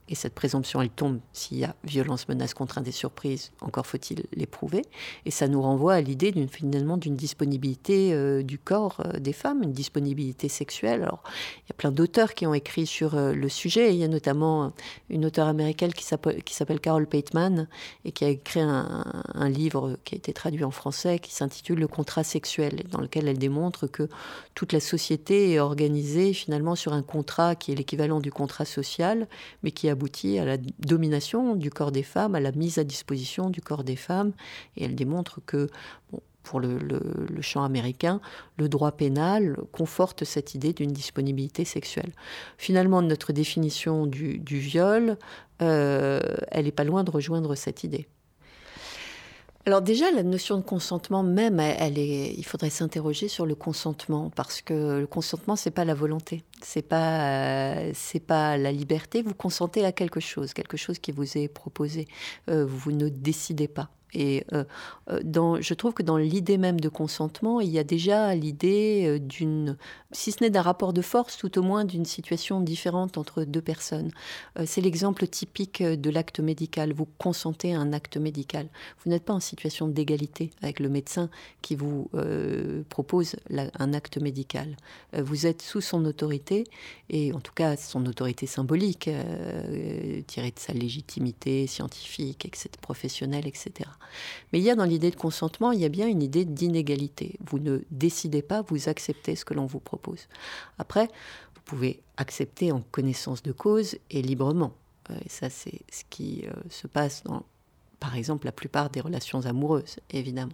et cette présomption, elle tombe s'il y a violence, menace, contrainte et surprise, encore faut-il l'éprouver. Et ça nous renvoie à l'idée d'une, finalement d'une disponibilité euh, du corps euh, des femmes, une disponibilité sexuelle. Alors, il y a plein d'auteurs qui ont écrit sur euh, le sujet. Il y a notamment une auteure américaine qui s'appelle, qui s'appelle Carol Pateman et qui a écrit un, un, livre qui a été traduit en français qui s'intitule Le contrat sexuel, dans lequel elle démontre que toute la société est organisée finalement sur un contrat qui est l'équivalent du contrat social, mais qui aboutit à la domination du corps des femmes, à la mise à disposition du corps des femmes. Et elle démontre que pour le, champ américain, le droit pénal conforte cette idée d'une disponibilité sexuelle. Finalement, notre définition du, viol, euh, elle n'est pas loin de rejoindre cette idée. Alors déjà, la notion de consentement même, il faudrait s'interroger sur le consentement parce que le consentement, c'est pas la volonté, c'est pas, euh, c'est pas la liberté. Vous consentez à quelque chose, quelque chose qui vous est proposé. Euh, vous ne décidez pas. Et euh, euh, je trouve que dans l'idée même de consentement, il y a déjà l'idée euh, d'une, si ce n'est d'un rapport de force, tout au moins d'une situation différente entre deux personnes. c'est l'exemple typique de l'acte médical. Vous consentez un acte médical. Vous n'êtes pas en situation d'égalité avec le médecin qui vous propose un acte médical. vous êtes sous son autorité, et en tout cas son autorité symbolique, tirée de sa légitimité scientifique, etc., professionnelle, etc. Mais il y a dans l'idée de consentement, il y a bien une idée d'inégalité. Vous ne décidez pas, vous acceptez ce que l'on vous propose. Après, vous pouvez accepter en connaissance de cause et librement. Euh, et ça, c'est ce qui euh, se passe dans, par exemple, la plupart des relations amoureuses, évidemment.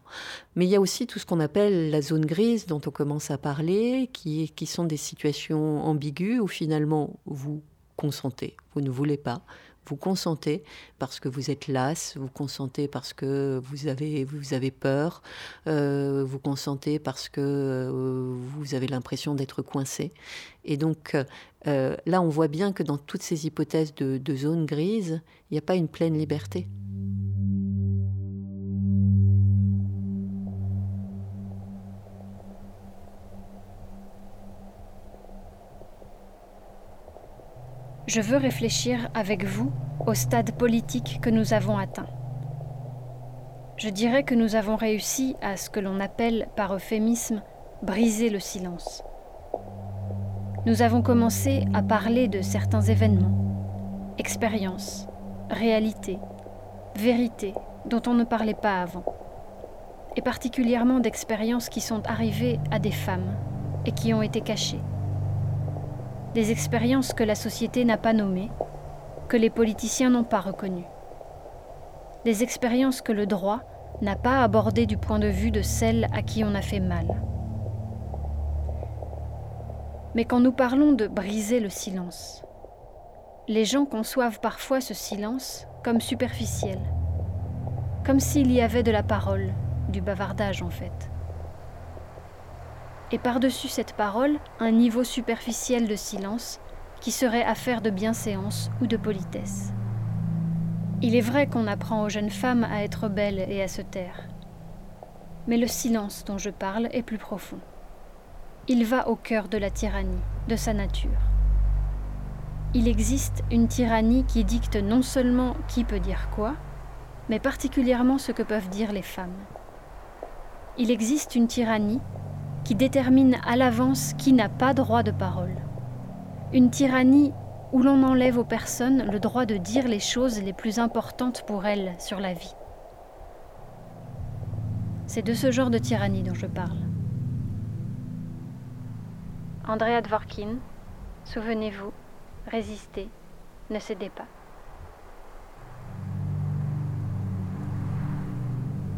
Mais il y a aussi tout ce qu'on appelle la zone grise dont on commence à parler, qui, qui sont des situations ambiguës où finalement vous consentez, vous ne voulez pas, vous consentez parce que vous êtes las, vous consentez parce que vous avez, vous avez peur, euh, vous consentez parce que euh, vous avez l'impression d'être coincé. Et donc euh, là, on voit bien que dans toutes ces hypothèses de zone grise, il n'y a pas une pleine liberté. Je veux réfléchir avec vous au stade politique que nous avons atteint. Je dirais que nous avons réussi à ce que l'on appelle par euphémisme briser le silence. Nous avons commencé à parler de certains événements, expériences, réalités, vérités dont on ne parlait pas avant, et particulièrement d'expériences qui sont arrivées à des femmes et qui ont été cachées des expériences que la société n'a pas nommées, que les politiciens n'ont pas reconnues, des expériences que le droit n'a pas abordées du point de vue de celles à qui on a fait mal. Mais quand nous parlons de briser le silence, les gens conçoivent parfois ce silence comme superficiel, comme s'il y avait de la parole, du bavardage en fait et par-dessus cette parole, un niveau superficiel de silence qui serait affaire de bienséance ou de politesse. Il est vrai qu'on apprend aux jeunes femmes à être belles et à se taire. Mais le silence dont je parle est plus profond. Il va au cœur de la tyrannie, de sa nature. Il existe une tyrannie qui dicte non seulement qui peut dire quoi, mais particulièrement ce que peuvent dire les femmes. Il existe une tyrannie qui détermine à l'avance qui n'a pas droit de parole. Une tyrannie où l'on enlève aux personnes le droit de dire les choses les plus importantes pour elles sur la vie. C'est de ce genre de tyrannie dont je parle. Andrea Dvorkin, souvenez-vous, résistez, ne cédez pas.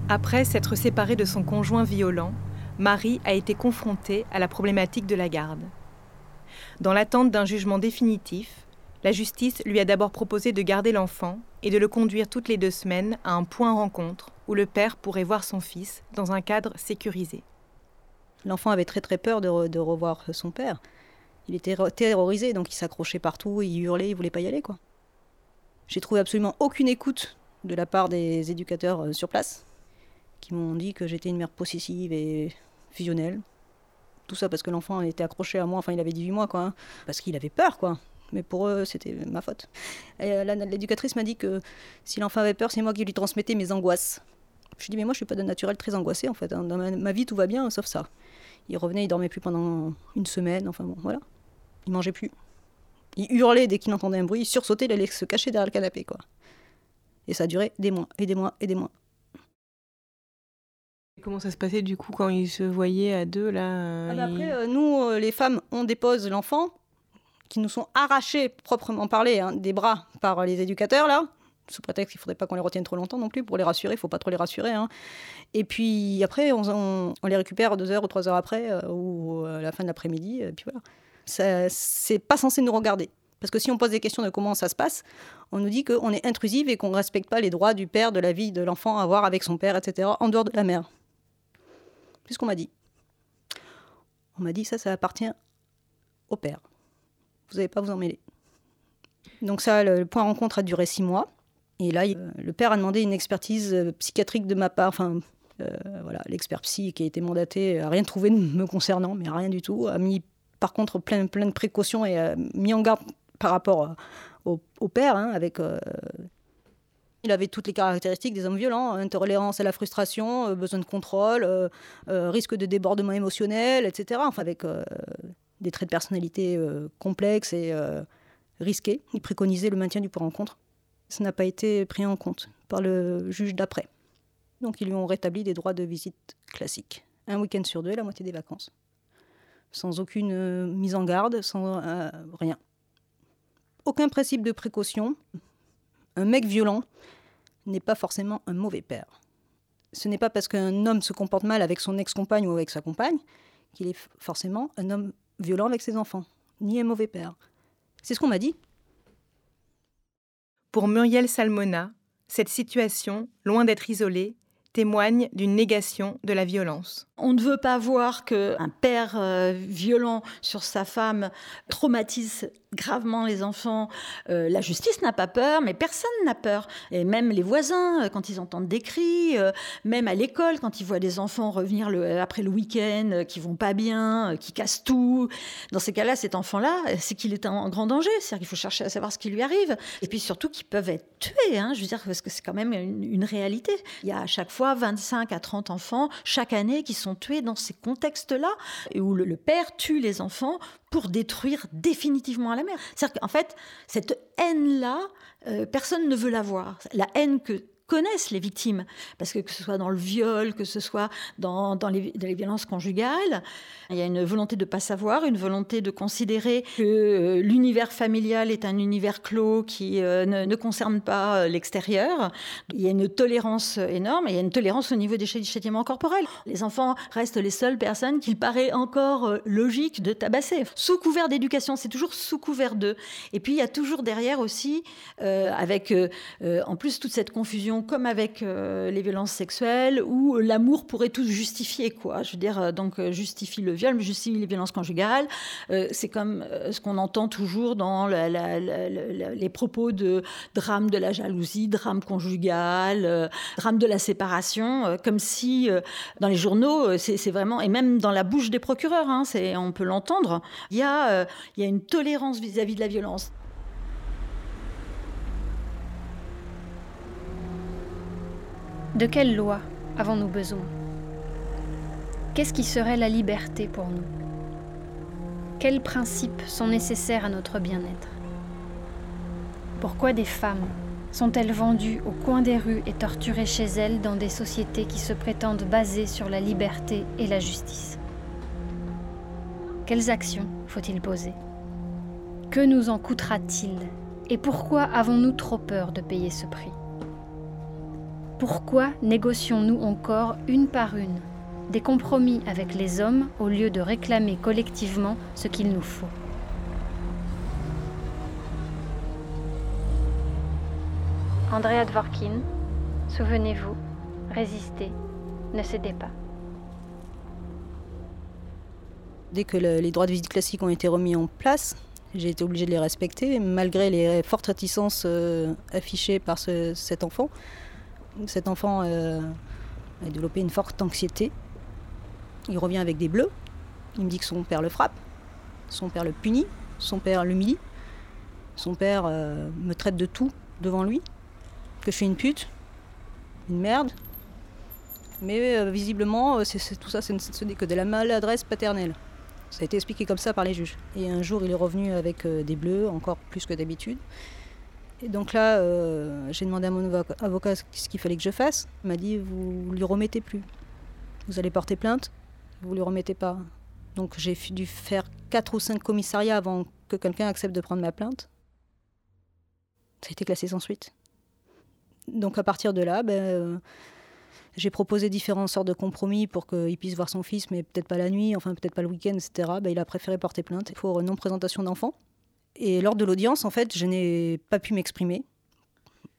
Après s'être séparée de son conjoint violent, Marie a été confrontée à la problématique de la garde. Dans l'attente d'un jugement définitif, la justice lui a d'abord proposé de garder l'enfant et de le conduire toutes les deux semaines à un point rencontre où le père pourrait voir son fils dans un cadre sécurisé. L'enfant avait très très peur de, revoir son père. Il était terrorisé, donc il s'accrochait partout, il hurlait, il voulait pas y aller. J'ai trouvé absolument aucune écoute de la part des éducateurs euh, sur place, qui m'ont dit que j'étais une mère possessive et fusionnel. Tout ça parce que l'enfant était accroché à moi, enfin il avait 18 mois quoi, hein. parce qu'il avait peur quoi. Mais pour eux, c'était ma faute. Euh, l'éducatrice m'a dit que si l'enfant avait peur, c'est moi qui lui transmettais mes angoisses. Je lui ai dit, mais moi je suis pas de naturel très angoissée en fait. Hein. Dans ma, vie, tout va bien, sauf ça. Il revenait, il dormait plus pendant une semaine, enfin bon, voilà. Il mangeait plus. Il hurlait dès qu'il entendait un bruit, il sursautait, il allait se cacher derrière le canapé quoi. Et ça a duré des mois, et des mois, et des mois. Comment ça se passait du coup quand ils se voyaient à deux là euh, ah bah Après, euh, nous, euh, les femmes, on dépose l'enfant, qui nous sont arrachés, proprement parlé, hein, des bras par les éducateurs là. sous prétexte qu'il ne faudrait pas qu'on les retienne trop longtemps non plus pour les rassurer. Il ne faut pas trop les rassurer. Hein. Et puis après, on, les récupère deux heures ou trois heures après euh, ou à la fin de l'après-midi. Et puis voilà. C'est pas censé nous regarder. Parce que si on pose des questions de comment ça se passe, on nous dit qu'on est intrusive et qu'on ne respecte pas les droits du père, de la vie de l'enfant à avoir avec son père, etc., en dehors de la mère. C'est ce qu'on m'a dit? On m'a dit ça, ça appartient au père. Vous n'avez pas vous en mêler. Donc ça, le point rencontre a duré six mois. Et là, le père a demandé une expertise euh, psychiatrique de ma part. Enfin, euh, voilà, l'expert psy qui a été mandaté n'a rien trouvé me concernant, mais rien du tout. A mis par contre plein, de précautions et a mis en garde par rapport au, père, hein, avec. Euh, il avait toutes les caractéristiques des hommes violents, intolérance à la frustration, besoin de contrôle, risque de débordement émotionnel, etc. Enfin, avec des traits de personnalité complexes et risqués. Il préconisait le maintien du point rencontre ça n'a pas été pris en compte par le juge d'après. Donc ils lui ont rétabli des droits de visite classiques. Un week-end sur deux, la moitié des vacances. Sans aucune euh, mise en garde, sans euh, rien. Aucun principe de précaution. Un mec violent n'est pas forcément un mauvais père. Ce n'est pas parce qu'un homme se comporte mal avec son ex-compagne ou avec sa compagne qu'il est forcément un homme violent avec ses enfants, ni un mauvais père. C'est ce qu'on m'a dit. Pour Muriel Salmona, cette situation, loin d'être isolée, témoigne d'une négation de la violence. On ne veut pas voir qu'un père euh, violent sur sa femme traumatise gravement les enfants. Euh, la justice n'a pas peur, mais personne n'a peur. Et même les voisins, euh, quand ils entendent des cris, même à l'école, quand ils voient des enfants revenir après le week-end, qui vont pas bien, qui cassent tout. Dans ces cas-là, cet enfant-là, c'est qu'il est en grand danger. C'est-à-dire qu'il faut chercher à savoir ce qui lui arrive. Et puis surtout qu'ils peuvent être tués. Hein, je veux dire, parce que c'est quand même une, une réalité. Il y a à chaque fois 25 à 30 enfants chaque année qui sont tués dans ces contextes-là, où le, père tue les enfants pour détruire définitivement la mère. C'est-à-dire qu'en fait, cette haine-là, euh, personne ne veut la voir. La haine que connaissent les victimes, parce que que ce soit dans le viol, que ce soit dans, dans, les, violences conjugales, il y a une volonté de ne pas savoir, une volonté de considérer que euh, l'univers familial est un univers clos qui euh, ne, concerne pas euh, l'extérieur. Il y a une tolérance énorme, et il y a une tolérance au niveau des châtiments corporels. Les enfants restent les seules personnes qu'il paraît encore logique de tabasser. Sous couvert d'éducation, c'est toujours sous couvert d'eux. Et puis il y a toujours derrière aussi, avec en plus toute cette confusion comme avec euh, les violences sexuelles, où l'amour pourrait tout justifier, quoi. Je veux dire, euh, donc euh, justifie le viol, justifie les violences conjugales. c'est comme ce qu'on entend toujours dans les propos de drame de la jalousie, drame conjugal, drame de la séparation, comme si dans les journaux, c'est vraiment, et même dans la bouche des procureurs, hein, on peut l'entendre, il y, a, il y a une tolérance vis à -vis de la violence. De quelle loi avons-nous besoin? Qu'est-ce qui serait la liberté pour nous? Quels principes sont nécessaires à notre bien-être? Pourquoi des femmes sont-elles vendues au coin des rues et torturées chez elles dans des sociétés qui se prétendent basées sur la liberté et la justice? Quelles actions faut-il poser? Que nous en coûtera-t-il? Et pourquoi avons-nous trop peur de payer ce prix? Pourquoi négocions-nous encore une par une des compromis avec les hommes au lieu de réclamer collectivement ce qu'il nous faut? Andrea Dvorkin, souvenez-vous, résistez, ne cédez pas. Dès que les droits de visite classiques ont été remis en place, j'ai été obligée de les respecter, malgré les fortes réticences euh, affichées par cet enfant. Cet enfant euh, a développé une forte anxiété. Il revient avec des bleus. Il me dit que son père le frappe, son père le punit, son père l'humilie, son père euh, me traite de tout devant lui, que je suis une pute, une merde. Mais euh, visiblement, tout ça, ce n'est que de la maladresse paternelle. Ça a été expliqué comme ça par les juges. Et un jour, il est revenu avec des bleus, encore plus que d'habitude. Et donc là, euh, j'ai demandé à mon avocat ce qu'il fallait que je fasse. Il m'a dit Vous lui remettez plus. Vous allez porter plainte, vous lui remettez pas. Donc j'ai dû faire quatre ou cinq commissariats avant que quelqu'un accepte de prendre ma plainte. Ça a été classé sans suite. Donc à partir de là, ben, euh, j'ai proposé différentes sortes de compromis pour qu'il puisse voir son fils, mais peut-être pas la nuit, enfin peut-être pas le week-end, etc. Ben, il a préféré porter plainte pour non-présentation d'enfant. Et lors de l'audience, en fait, je n'ai pas pu m'exprimer.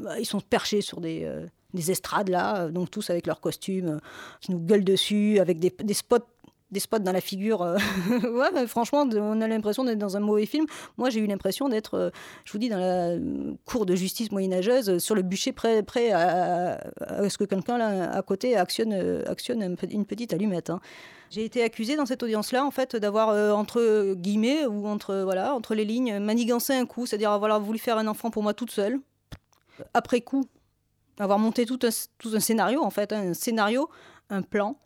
Bah, Ils sont perchés sur des, euh, des estrades, là, donc tous avec leurs costumes, euh, qui nous gueulent dessus, avec des, spots des spots dans la figure. euh, mais franchement, on a l'impression d'être dans un mauvais film. Moi, j'ai eu l'impression d'être, euh, je vous dis, dans la cour de justice moyenâgeuse, sur le bûcher, prêt, à, ce que quelqu'un là à côté actionne, une petite allumette. hein. J'ai été accusée dans cette audience-là, en fait, d'avoir euh, entre guillemets ou entre voilà, entre les lignes, manigancé un coup, c'est-à-dire avoir voulu faire un enfant pour moi toute seule. Après coup, avoir monté tout un, tout un scénario, en fait, un scénario, un plan,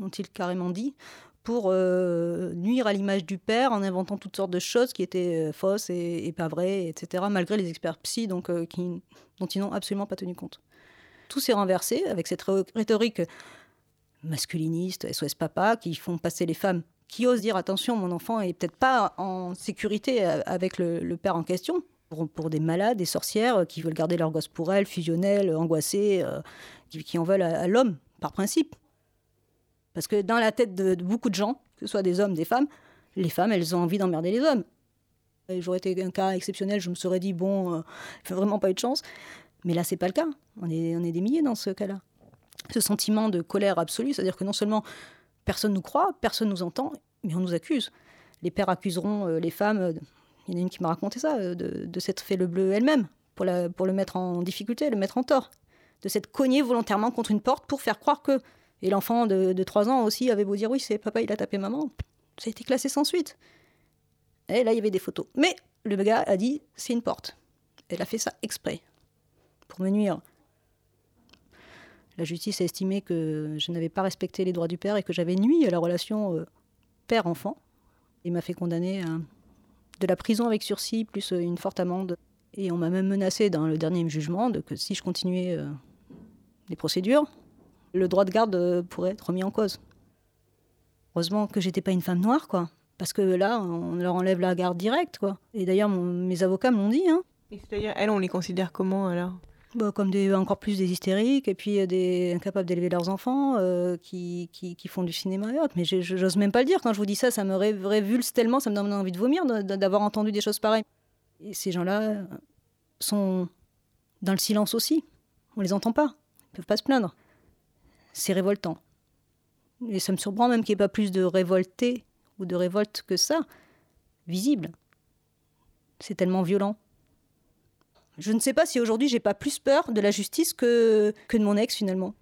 ont-ils carrément dit, pour euh, nuire à l'image du père en inventant toutes sortes de choses qui étaient euh, fausses et, pas vraies, etc., malgré les experts psy donc, dont ils n'ont absolument pas tenu compte. Tout s'est renversé avec cette rhétorique masculiniste, SOS papa, qui font passer les femmes qui osent dire attention, mon enfant est peut-être pas en sécurité euh, avec le, père en question, pour, des malades, des sorcières euh, qui veulent garder leur gosse pour elles, fusionnelles, angoissées, euh, qui, qui en veulent à, l'homme, par principe. Parce que dans la tête de, beaucoup de gens, que ce soit des hommes, des femmes, les femmes, elles ont envie d'emmerder les hommes. J'aurais été un cas exceptionnel, je me serais dit, bon, euh, vraiment pas eu de chance. Mais là, c'est pas le cas. On est, on est des milliers dans ce cas-là. Ce sentiment de colère absolue, c'est-à-dire que non seulement personne nous croit, personne nous entend, mais on nous accuse. Les pères accuseront euh, les femmes, euh, il y en a une qui m'a raconté ça, euh, de, s'être fait le bleu elle-même, pour le mettre en difficulté, le mettre en tort. De s'être cogné volontairement contre une porte pour faire croire que. Et l'enfant de, de 3 ans aussi avait beau dire oui, c'est papa, il a tapé maman. Ça a été classé sans suite. Et là, il y avait des photos. Mais le gars a dit c'est une porte. Elle a fait ça exprès, pour me nuire. La justice a estimé que je n'avais pas respecté les droits du père et que j'avais nui à la relation euh, père-enfant. Il m'a fait condamner à de la prison avec sursis plus euh, une forte amende. Et on m'a même menacé dans le dernier jugement de que si je continuais euh, les procédures, le droit de garde pourrait être remis en cause. Heureusement que j'étais pas une femme noire, quoi. Parce que là, on leur enlève la garde directe, quoi. Et d'ailleurs, mes avocats me l'ont dit, hein. Et c'est-à-dire, elles, on les considère comment alors? Bah, comme encore plus des hystériques et puis euh, des incapables d'élever leurs enfants euh, qui, qui, font du cinéma et autres. Mais j'ose même pas le dire. Quand je vous dis ça, ça me ré- révulse tellement, ça me donne envie de vomir d'avoir entendu des choses pareilles. Et ces gens-là euh, sont dans le silence aussi. On les entend pas. Ils peuvent pas se plaindre. C'est révoltant. Et ça me surprend même qu'il n'y ait pas plus de révoltés ou de révolte que ça, visible. C'est tellement violent. Je ne sais pas si aujourd'hui j'ai pas plus peur de la justice que, de mon ex finalement.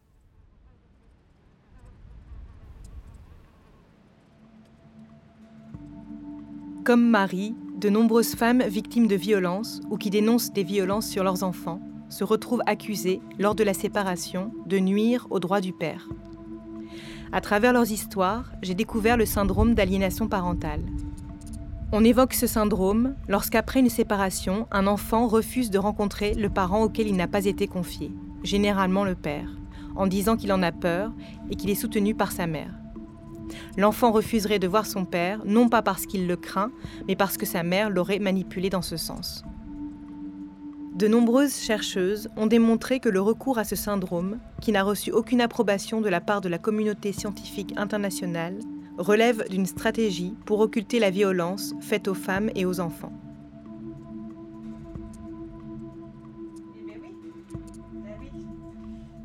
Comme Marie, de nombreuses femmes victimes de violences ou qui dénoncent des violences sur leurs enfants se retrouvent accusées, lors de la séparation, de nuire aux droits du père. À travers leurs histoires, j'ai découvert le syndrome d'aliénation parentale. On évoque ce syndrome lorsqu'après une séparation, un enfant refuse de rencontrer le parent auquel il n'a pas été confié, généralement le père, en disant qu'il en a peur et qu'il est soutenu par sa mère. L'enfant refuserait de voir son père, non pas parce qu'il le craint, mais parce que sa mère l'aurait manipulé dans ce sens. De nombreuses chercheuses ont démontré que le recours à ce syndrome, qui n'a reçu aucune approbation de la part de la communauté scientifique internationale, relève d'une stratégie pour occulter la violence faite aux femmes et aux enfants.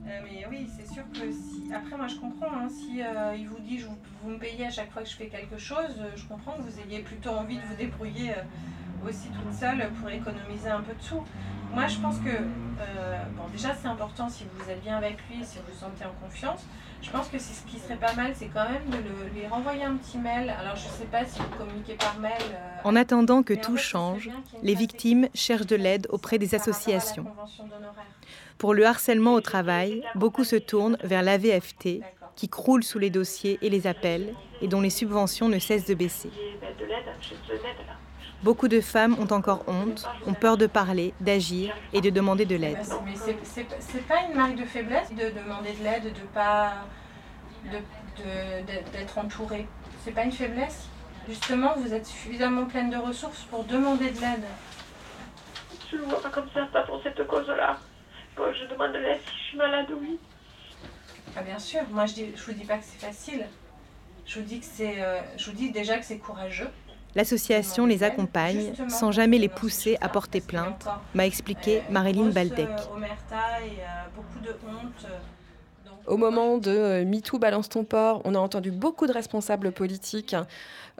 mais oui, c'est sûr que si. Après, moi je comprends, hein, si euh, il vous dit je vous, me payez à chaque fois que je fais quelque chose, euh, je comprends que vous ayez plutôt envie de vous débrouiller euh, aussi toute seule pour économiser un peu de sous. Moi je pense que, euh, bon, déjà c'est important si vous êtes bien avec lui, si vous vous sentez en confiance. Je pense que c'est ce qui serait pas mal, c'est quand même de le- lui renvoyer un petit mail. Alors je sais pas si vous communiquez par mail. euh, En attendant que en tout fait, change, les victimes cherchent de l'aide auprès des associations. Pour le harcèlement au travail, beaucoup se tournent vers l'AVFT, qui croule sous les dossiers et les appels, et dont les subventions ne cessent de baisser. Beaucoup de femmes ont encore honte, ont peur de parler, d'agir et de demander de l'aide. C'est- Mais c'est- pas une marque de faiblesse de demander de l'aide, de pas de- de- de- d'être entouré. C'est pas une faiblesse. Justement, vous êtes suffisamment pleine de ressources pour demander de l'aide. Je ne le vois pas comme ça, pas pour cette cause-là. Bon, je demande l'aide si je suis malade, oui. Ah, bien sûr, moi je, dis, je vous dis pas que c'est facile. Je vous dis, que c'est, euh, je vous dis déjà que c'est courageux. L'association les accompagne sans jamais les pousser à porter plainte, m'a expliqué Marilyn Baldec. Au moment de MeToo Balance ton port, on a entendu beaucoup de responsables politiques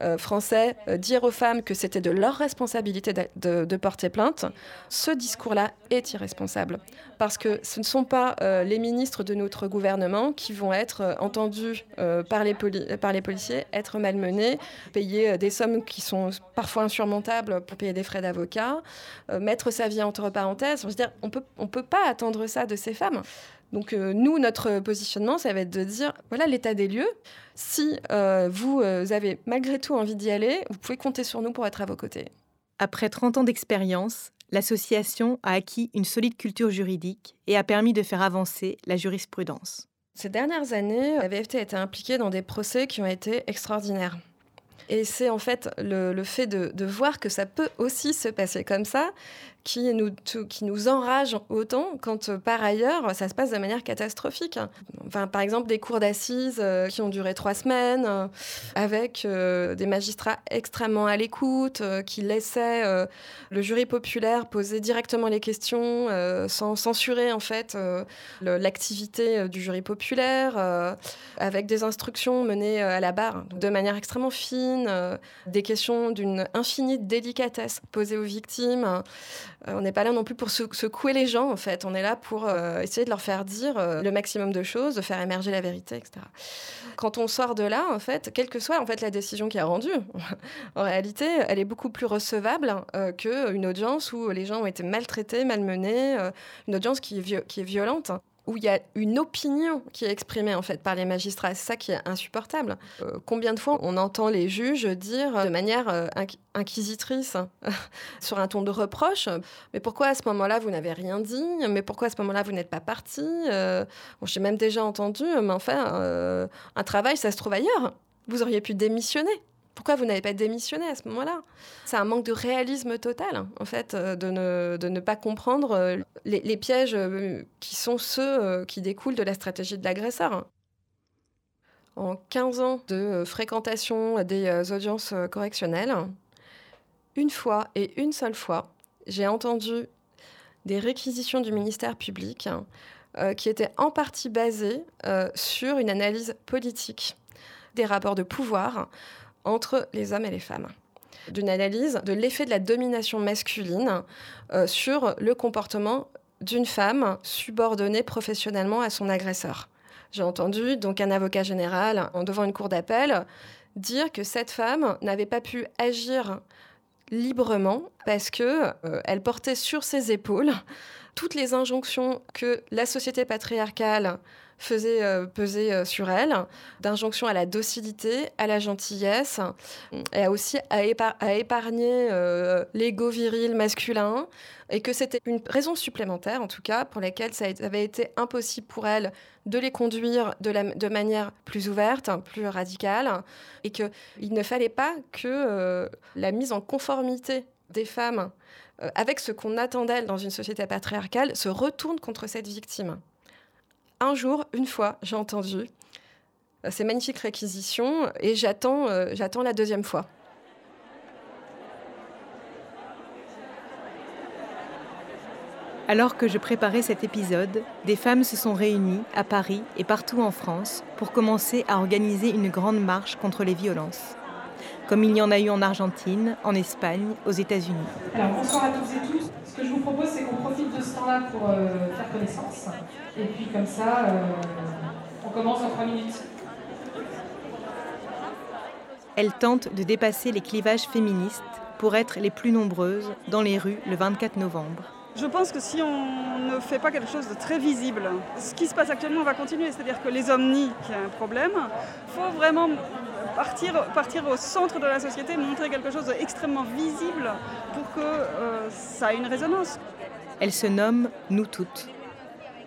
euh, français euh, dire aux femmes que c'était de leur responsabilité de, porter plainte, ce discours-là est irresponsable. Parce que ce ne sont pas euh, les ministres de notre gouvernement qui vont être entendus par, les policiers, être malmenés, payer des sommes qui sont parfois insurmontables pour payer des frais d'avocat, mettre sa vie entre parenthèses. On on peut pas attendre ça de ces femmes. Donc nous, notre positionnement, ça va être de dire, voilà l'état des lieux. Si euh, vous euh, avez malgré tout envie d'y aller, vous pouvez compter sur nous pour être à vos côtés. Après 30 ans d'expérience, l'association a acquis une solide culture juridique et a permis de faire avancer la jurisprudence. Ces dernières années, la VFT a été impliquée dans des procès qui ont été extraordinaires. Et c'est en fait le, fait de, voir que ça peut aussi se passer comme ça qui nous, qui nous enrage autant quand euh, par ailleurs ça se passe de manière catastrophique. Enfin, par exemple, des cours d'assises euh, qui ont duré trois semaines euh, avec des magistrats extrêmement à l'écoute qui laissaient le jury populaire poser directement les questions sans censurer en fait l'activité du jury populaire avec des instructions menées à la barre de manière extrêmement fine, des questions d'une infinie délicatesse posées aux victimes. Euh, on n'est pas là non plus pour secouer les gens, en fait. On est là pour euh, essayer de leur faire dire euh, le maximum de choses, de faire émerger la vérité, etc. Quand on sort de là, en fait, quelle que soit en fait la décision qui est rendue, en réalité, elle est beaucoup plus recevable qu'une audience où les gens ont été maltraités, malmenés, une audience qui est violente où il y a une opinion qui est exprimée en fait par les magistrats. C'est ça qui est insupportable. Euh, combien de fois on entend les juges dire de manière euh, inquisitrice, sur un ton de reproche, mais pourquoi à ce moment-là vous n'avez rien dit? Mais pourquoi à ce moment-là vous n'êtes pas parti? Euh, J'ai même déjà entendu, mais enfin, un travail, ça se trouve ailleurs. Vous auriez pu démissionner. Pourquoi vous n'avez pas démissionné à ce moment-là? C'est un manque de réalisme total, en fait, euh, de ne, pas comprendre euh, les, pièges euh, qui sont ceux qui découlent de la stratégie de l'agresseur. En 15 ans de fréquentation des audiences correctionnelles, une fois et une seule fois, j'ai entendu des réquisitions du ministère public qui étaient en partie basées sur une analyse politique des rapports de pouvoir entre les hommes et les femmes d'une analyse de l'effet de la domination masculine euh, sur le comportement d'une femme subordonnée professionnellement à son agresseur. J'ai entendu donc un avocat général devant une cour d'appel dire que cette femme n'avait pas pu agir librement parce que euh, elle portait sur ses épaules toutes les injonctions que la société patriarcale faisait euh, peser euh, sur elle, d'injonction à la docilité, à la gentillesse, et aussi à, épargner euh, l'ego viril masculin, et que c'était une raison supplémentaire, en tout cas, pour laquelle ça avait été impossible pour elle de les conduire de, de manière plus ouverte, plus radicale, et qu'il ne fallait pas que la mise en conformité des femmes avec ce qu'on attend d'elles dans une société patriarcale se retourne contre cette victime un jour, une fois, j'ai entendu euh, ces magnifiques réquisitions et j'attends, euh, j'attends la deuxième fois. Alors que je préparais cet épisode, des femmes se sont réunies à Paris et partout en France pour commencer à organiser une grande marche contre les violences, comme il y en a eu en Argentine, en Espagne, aux États-Unis. Alors bonsoir à toutes et tous. Ce que je vous propose, c'est qu'on profite de ce temps-là pour euh, faire connaissance. Et puis comme ça, euh, on commence en trois minutes. Elle tente de dépasser les clivages féministes pour être les plus nombreuses dans les rues le 24 novembre. Je pense que si on ne fait pas quelque chose de très visible, ce qui se passe actuellement va continuer, c'est-à-dire que les hommes nient qu'il y a un problème. Il faut vraiment partir, partir au centre de la société, montrer quelque chose d'extrêmement visible pour que euh, ça ait une résonance. Elle se nomme Nous toutes.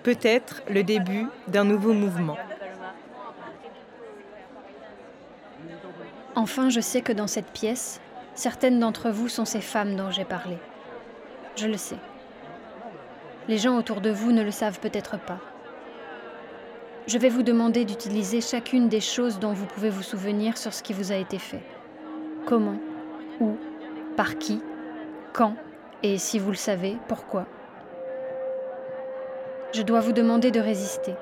Peut-être le début d'un nouveau mouvement. Enfin, je sais que dans cette pièce, certaines d'entre vous sont ces femmes dont j'ai parlé. Je le sais. Les gens autour de vous ne le savent peut-être pas. Je vais vous demander d'utiliser chacune des choses dont vous pouvez vous souvenir sur ce qui vous a été fait. Comment, où, par qui, quand et si vous le savez, pourquoi. Je dois vous demander de résister,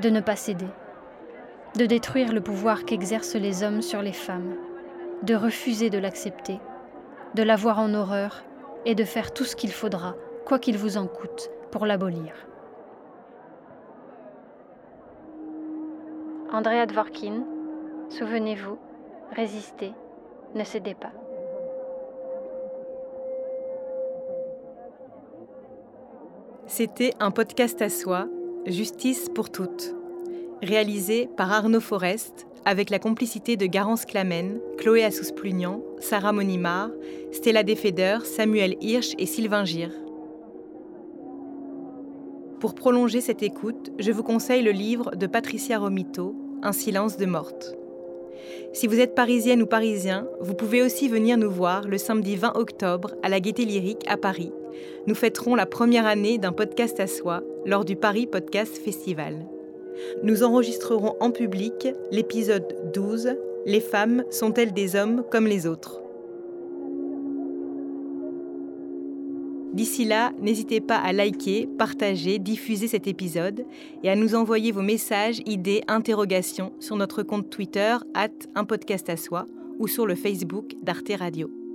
de ne pas céder, de détruire le pouvoir qu'exercent les hommes sur les femmes, de refuser de l'accepter, de l'avoir en horreur et de faire tout ce qu'il faudra, quoi qu'il vous en coûte, pour l'abolir. Andrea Dvorkin, souvenez-vous, résistez, ne cédez pas. C'était un podcast à soi, Justice pour toutes, réalisé par Arnaud Forest avec la complicité de Garance Clamen, Chloé Assous-Plugnan, Sarah Monimard, Stella Defeder, Samuel Hirsch et Sylvain Gir. Pour prolonger cette écoute, je vous conseille le livre de Patricia Romito, Un silence de morte. Si vous êtes parisienne ou parisien, vous pouvez aussi venir nous voir le samedi 20 octobre à la Gaîté Lyrique à Paris. Nous fêterons la première année d'un podcast à soi lors du Paris Podcast Festival. Nous enregistrerons en public l'épisode 12 Les femmes sont-elles des hommes comme les autres? D'ici là, n'hésitez pas à liker, partager, diffuser cet épisode et à nous envoyer vos messages, idées, interrogations sur notre compte Twitter, at un podcast à soi, ou sur le Facebook d'Arte Radio.